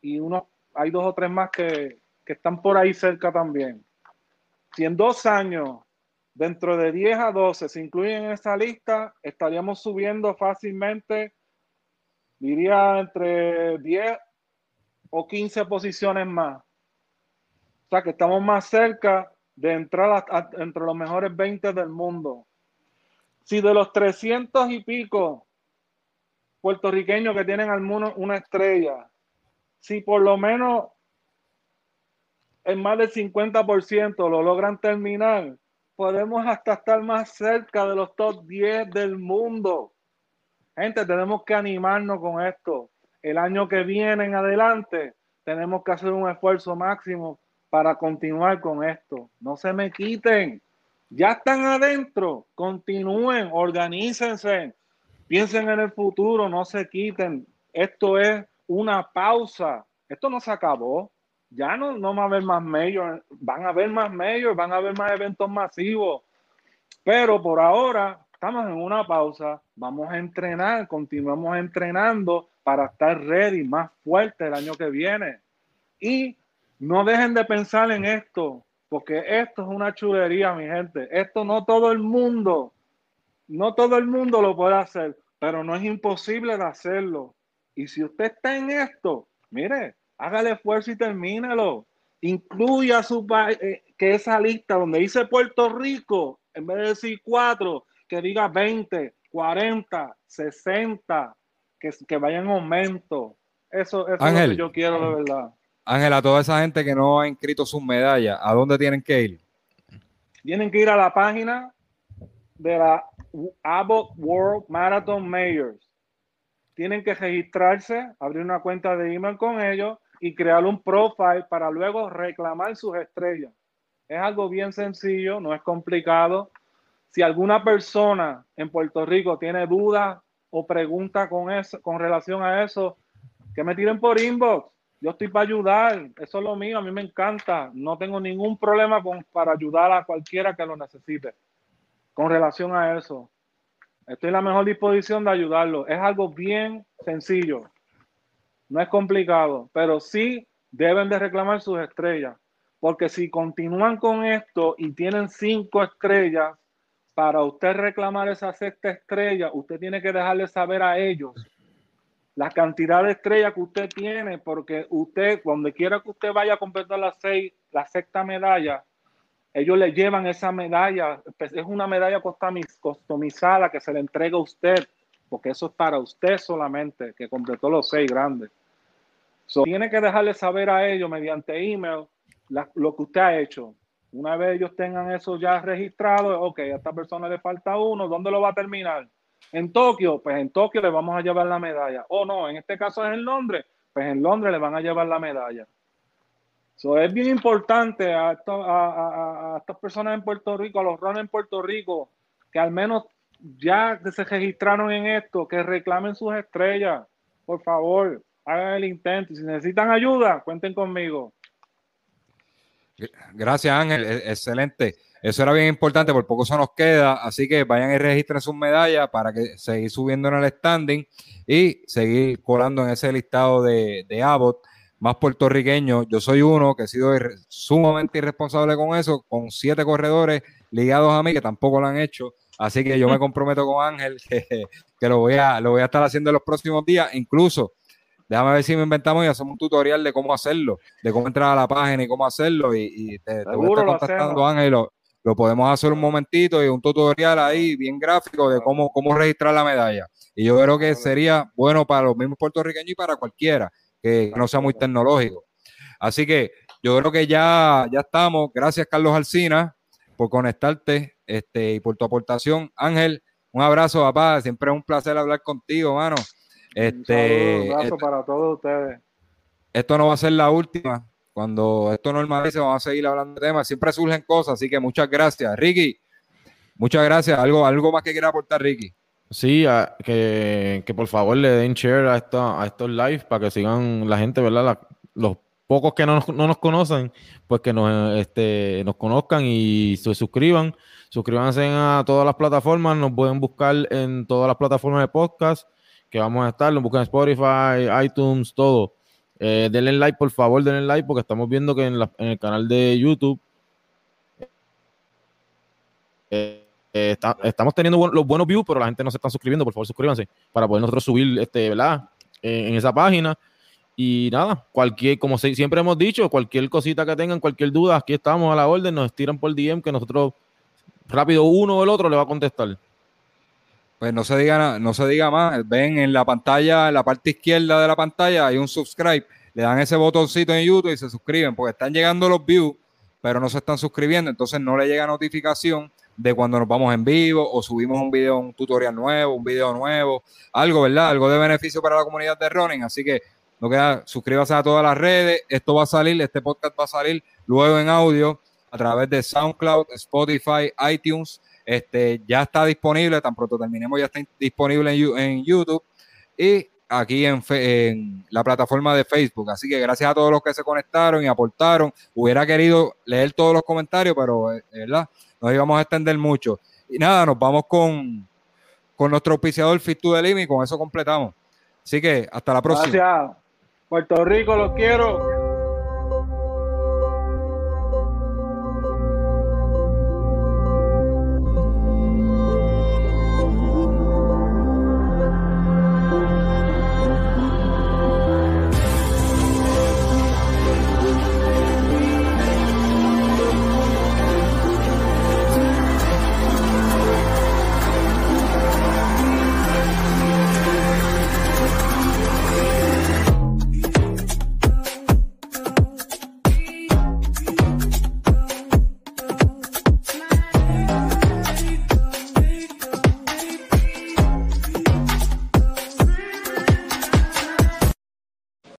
y uno, hay dos o tres más que, que están por ahí cerca también. Si en dos años, dentro de 10 a 12, se incluyen en esa lista, estaríamos subiendo fácilmente, diría entre 10 o 15 posiciones más. O sea que estamos más cerca de entrar entre los mejores 20 del mundo. Si de los 300 y pico puertorriqueños que tienen al menos una estrella, si por lo menos en más del 50% lo logran terminar, podemos hasta estar más cerca de los top 10 del mundo. Gente, tenemos que animarnos con esto. El año que viene en adelante, tenemos que hacer un esfuerzo máximo para continuar con esto. No se me quiten. Ya están adentro. Continúen, organícense. Piensen en el futuro, no se quiten. Esto es una pausa. Esto no se acabó ya no, no va a haber más medios, van a haber más medios, van a haber más eventos masivos. Pero por ahora estamos en una pausa, vamos a entrenar, continuamos entrenando para estar ready, más fuerte el año que viene. Y no dejen de pensar en esto, porque esto es una chulería, mi gente. Esto no todo el mundo, no todo el mundo lo puede hacer, pero no es imposible de hacerlo. Y si usted está en esto, mire, hágale esfuerzo y termínalo. Incluya su eh, que esa lista donde dice Puerto Rico, en vez de decir cuatro, que diga 20, 40, 60, que, que vaya en aumento. Eso, eso es lo que yo quiero de verdad. Ángel, a toda esa gente que no ha inscrito sus medallas, ¿a dónde tienen que ir? Tienen que ir a la página de la Abbott World Marathon Mayors. Tienen que registrarse, abrir una cuenta de email con ellos y crear un profile para luego reclamar sus estrellas. Es algo bien sencillo, no es complicado. Si alguna persona en Puerto Rico tiene dudas o pregunta con, eso, con relación a eso, que me tiren por inbox. Yo estoy para ayudar, eso es lo mío, a mí me encanta. No tengo ningún problema con, para ayudar a cualquiera que lo necesite con relación a eso. Estoy en la mejor disposición de ayudarlo. Es algo bien sencillo. No es complicado, pero sí deben de reclamar sus estrellas, porque si continúan con esto y tienen cinco estrellas, para usted reclamar esa sexta estrella, usted tiene que dejarle saber a ellos la cantidad de estrellas que usted tiene, porque usted, cuando quiera que usted vaya a completar la, seis, la sexta medalla, ellos le llevan esa medalla, pues, es una medalla customizada que se le entrega a usted, porque eso es para usted solamente, que completó los seis grandes. tiene que dejarle saber a ellos mediante email lo que usted ha hecho. Una vez ellos tengan eso ya registrado, ok, a esta persona le falta uno, ¿dónde lo va a terminar? En Tokio, pues en Tokio le vamos a llevar la medalla. O no, en este caso es en Londres, pues en Londres le van a llevar la medalla. So, es bien importante a, estas personas en Puerto Rico, a los runners en Puerto Rico, que al menos ya se registraron en esto, que reclamen sus estrellas. Por favor, hagan el intento. Si necesitan ayuda, cuenten conmigo. Gracias, Ángel. E-, excelente. Eso era bien importante, por poco se nos queda. Así que vayan y registren sus medallas para que seguir subiendo en el standing y seguir colando en ese listado de, de Abbott más puertorriqueños. Yo soy uno que he sido sumamente irresponsable con eso, con siete corredores ligados a mí que tampoco lo han hecho. Así que yo me comprometo con Ángel (laughs) que, lo, voy a, lo voy a estar haciendo en los próximos días. Incluso, déjame ver si me inventamos y hacemos un tutorial de cómo hacerlo, de cómo entrar a la página y cómo hacerlo. Y, te, voy a estar contactando, Ángel. Lo, lo podemos hacer un momentito y un tutorial ahí bien gráfico de cómo, cómo registrar la medalla. Y yo creo que sería bueno para los mismos puertorriqueños y para cualquiera que no sea muy tecnológico. Así que yo creo que ya, ya estamos. Gracias, Carlos Alcina, por conectarte este, y por tu aportación. Ángel, un abrazo, papá. Siempre es un placer hablar contigo, mano. Este, un abrazo para todos ustedes. Esto no va a ser la última. Cuando esto normalice, vamos a seguir hablando de temas. Siempre surgen cosas, así que muchas gracias. Ricky, muchas gracias. ¿Algo, algo más que quiera aportar, Ricky? Sí, que, que, por favor le den share a, esta, a estos lives para que sigan la gente, ¿verdad? los pocos que no, no, nos conocen, pues que nos, este, nos conozcan y se suscriban. Suscríbanse a todas las plataformas, nos pueden buscar en todas las plataformas de podcast que vamos a estar, nos buscan en Spotify, iTunes, todo. Eh, denle like, por favor, denle like, porque estamos viendo que en, el canal de YouTube eh, eh, estamos teniendo los buenos views, pero la gente no se está suscribiendo. Por favor, suscríbanse para poder nosotros subir, este, ¿verdad? en esa página. Y nada, cualquier, como siempre hemos dicho, cualquier cosita que tengan, cualquier duda, aquí estamos a la orden, nos tiran por DM que nosotros rápido uno o el otro le va a contestar. Pues no se diga no se diga más. Ven en la pantalla, en la parte izquierda de la pantalla, hay un subscribe. Le dan ese botoncito en YouTube y se suscriben, porque están llegando los views, pero no se están suscribiendo, entonces no le llega notificación de cuando nos vamos en vivo o subimos un video, un tutorial nuevo, un video nuevo, algo, ¿verdad? Algo de beneficio para la comunidad de running. Así que no queda, suscríbase a todas las redes. Esto va a salir, este podcast va a salir luego en audio a través de SoundCloud, Spotify, iTunes. Este ya está disponible, tan pronto terminemos, ya está disponible en, YouTube y aquí en, la plataforma de Facebook. Así que gracias a todos los que se conectaron y aportaron. Hubiera querido leer todos los comentarios, pero eh, ¿verdad? nos íbamos a extender mucho. Y nada, nos vamos con, con nuestro auspiciador Fit to y con eso completamos. Así que hasta la próxima. Gracias. Puerto Rico, los quiero.